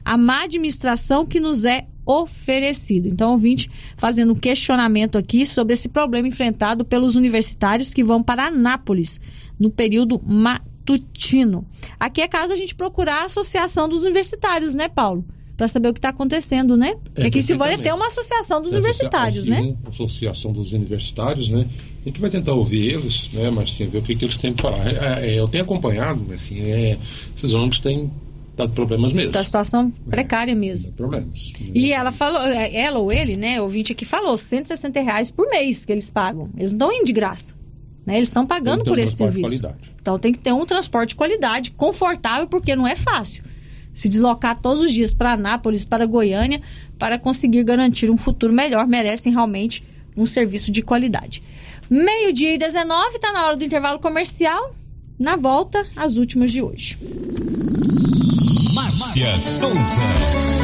A má administração que nos é oferecido. Então, ouvinte, fazendo um questionamento aqui sobre esse problema enfrentado pelos universitários que vão para Anápolis no período matutino. Aqui é caso a gente procurar a Associação dos Universitários, né, Paulo? Para saber o que está acontecendo, né? É, aqui em Silvânia tem uma associação dos É, universitários, né? Associação dos Universitários, né? A gente vai tentar ouvir eles, né? Que ver o que, que eles têm para falar. É, é, eu tenho acompanhado, assim, é, esses ônibus têm dado problemas mesmo. Da situação precária mesmo. Problemas. E ela falou, ela ou ele, né, o ouvinte aqui falou, 160 reais por mês que eles pagam. Eles não estão indo de graça. Né? Eles estão pagando que por um esse serviço. qualidade. Então tem que ter um transporte de qualidade, confortável, porque não é fácil. Se deslocar todos os dias para Anápolis, para Goiânia, para conseguir garantir um futuro melhor, merecem realmente um serviço de qualidade. Meio-dia e 19, está na hora do intervalo comercial. Na volta, as últimas de hoje. Márcia Souza.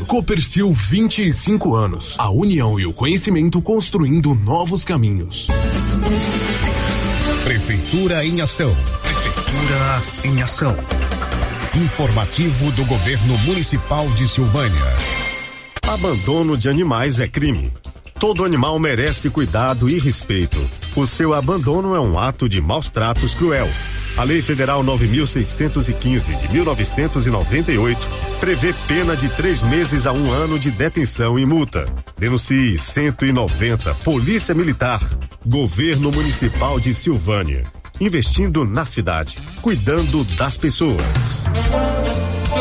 Copercil 25 anos. A união e o conhecimento construindo novos caminhos. Prefeitura em ação. Prefeitura em ação. Informativo do Governo Municipal de Silvânia. Abandono de animais é crime. Todo animal merece cuidado e respeito. O seu abandono é um ato de maus tratos cruel. A Lei Federal 9.615 de 1998 prevê pena de três meses a um ano de detenção e multa. Denuncie 190 Polícia Militar, Governo Municipal de Silvânia. Investindo na cidade, cuidando das pessoas.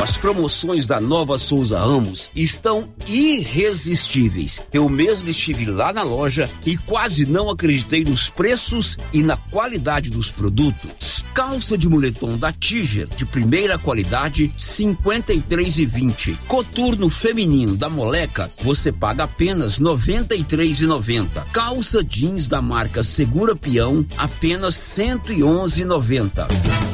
As promoções da Nova Souza Ramos estão irresistíveis. Eu mesmo estive lá na loja e quase não acreditei nos preços e na qualidade dos produtos. Calça de moletom da Tiger de primeira qualidade 53 e 20. Coturno feminino da Moleca você paga apenas 93 e 90. Calça jeans da marca Segura Peão apenas 111 e 90.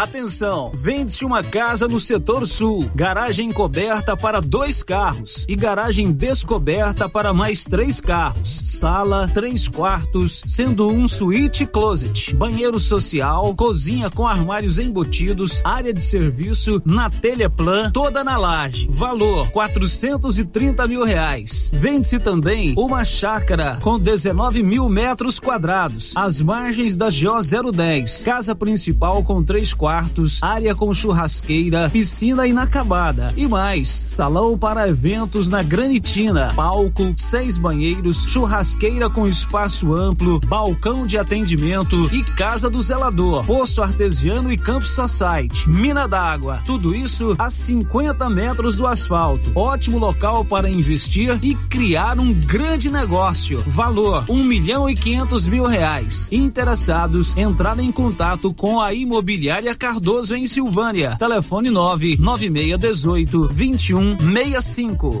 Atenção, vende-se uma casa no setor sul, garagem coberta para dois carros e garagem descoberta para mais três carros, sala, três quartos, sendo um suíte closet, banheiro social, cozinha com armários embutidos, área de serviço na telha plan, toda na laje. Valor 430 mil reais. Vende-se também uma chácara com 19 mil metros quadrados, às margens da GO 010. Casa principal com três quartos, área com churrasqueira, piscina inacabada e mais. Salão para eventos na Granitina, palco, seis banheiros, churrasqueira com espaço amplo, balcão de atendimento e casa do zelador, poço artesiano e campo society, mina d'água. Tudo isso a 50 metros do asfalto. Ótimo local para investir e criar um grande negócio. Valor um milhão e quinhentos mil reais. Interessados, entrar em contato com a Imobiliária Amélia Cardoso, em Silvânia. Telefone 99618 2165.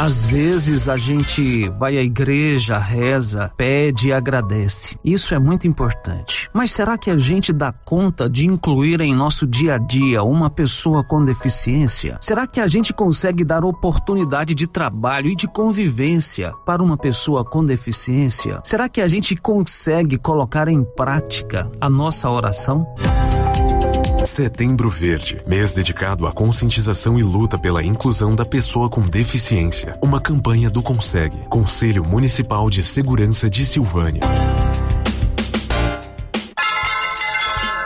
Às vezes a gente vai à igreja, reza, pede e agradece. Isso é muito importante. Mas será que a gente dá conta de incluir em nosso dia a dia uma pessoa com deficiência? Será que a gente consegue dar oportunidade de trabalho e de convivência para uma pessoa com deficiência? Será que a gente consegue colocar em prática a nossa oração? Setembro Verde, mês dedicado à conscientização e luta pela inclusão da pessoa com deficiência. Uma campanha do Consegue, Conselho Municipal de Segurança de Silvânia.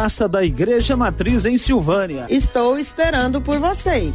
Praça da Igreja Matriz em Silvânia. Estou esperando por vocês.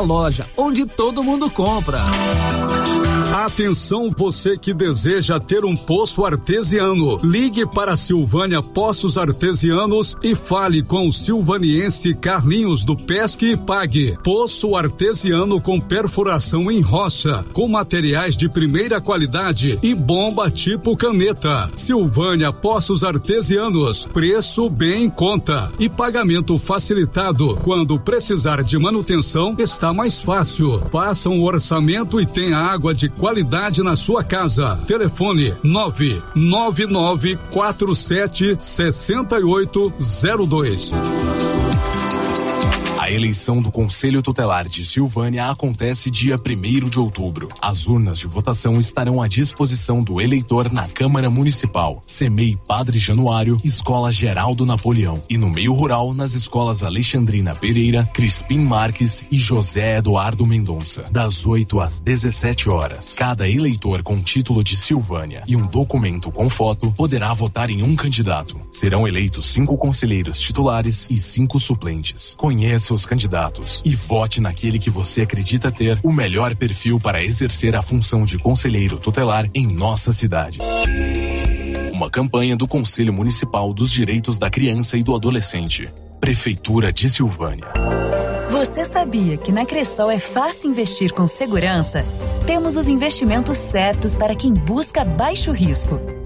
loja onde todo mundo compra. Atenção você que deseja ter um poço artesiano. Ligue para Silvânia Poços Artesianos e fale com o silvaniense Carlinhos do Pesque e Pague. Poço artesiano com perfuração em rocha, com materiais de primeira qualidade e bomba tipo caneta. Silvânia Poços Artesianos, preço bem em conta e pagamento facilitado. Quando precisar de manutenção, está mais fácil. Faça um orçamento e tenha água de qualidade na sua casa. Telefone 99947 6802. A eleição do Conselho Tutelar de Silvânia acontece dia 1 de outubro. As urnas de votação estarão à disposição do eleitor na Câmara Municipal, CEMEI Padre Januário, Escola Geraldo Napoleão e no meio rural nas escolas Alexandrina Pereira, Crispim Marques e José Eduardo Mendonça, das 8 às 17 horas. Cada eleitor com título de Silvânia e um documento com foto poderá votar em um candidato. Serão eleitos cinco conselheiros titulares e cinco suplentes. Conheça os candidatos e vote naquele que você acredita ter o melhor perfil para exercer a função de conselheiro tutelar em nossa cidade. Uma campanha do Conselho Municipal dos Direitos da Criança e do Adolescente. Prefeitura de Silvânia. Você sabia que na Cressol é fácil investir com segurança? Temos os investimentos certos para quem busca baixo risco.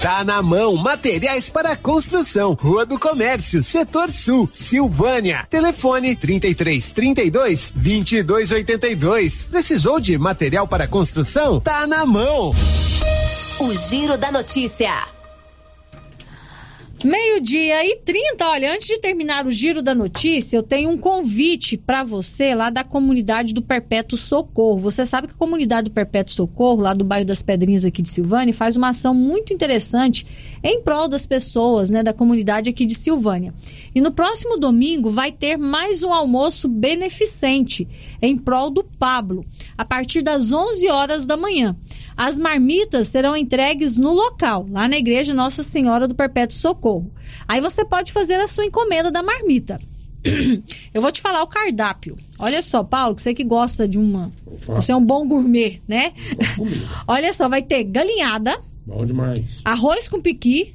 Tá na mão, materiais para construção, Rua do Comércio, Setor Sul, Silvânia. Telefone 33 32 22 82. Precisou de material para construção? Tá na mão. O Giro da Notícia. Meio-dia e 30. Olha, antes de terminar o giro da notícia, eu tenho um convite para você lá da comunidade do Perpétuo Socorro. Você sabe que a comunidade do Perpétuo Socorro, lá do bairro das Pedrinhas aqui de Silvânia, faz uma ação muito interessante em prol das pessoas, né, da comunidade aqui de Silvânia. E no próximo domingo vai ter mais um almoço beneficente em prol do Pablo, a partir das 11 horas da manhã. As marmitas serão entregues no local, lá na igreja Nossa Senhora do Perpétuo Socorro. Aí você pode fazer a sua encomenda da marmita. Eu vou te falar o cardápio. Olha só, Paulo, que você que gosta de uma. Você é um bom gourmet, né? Olha só, vai ter galinhada. Bom demais. Arroz com piqui.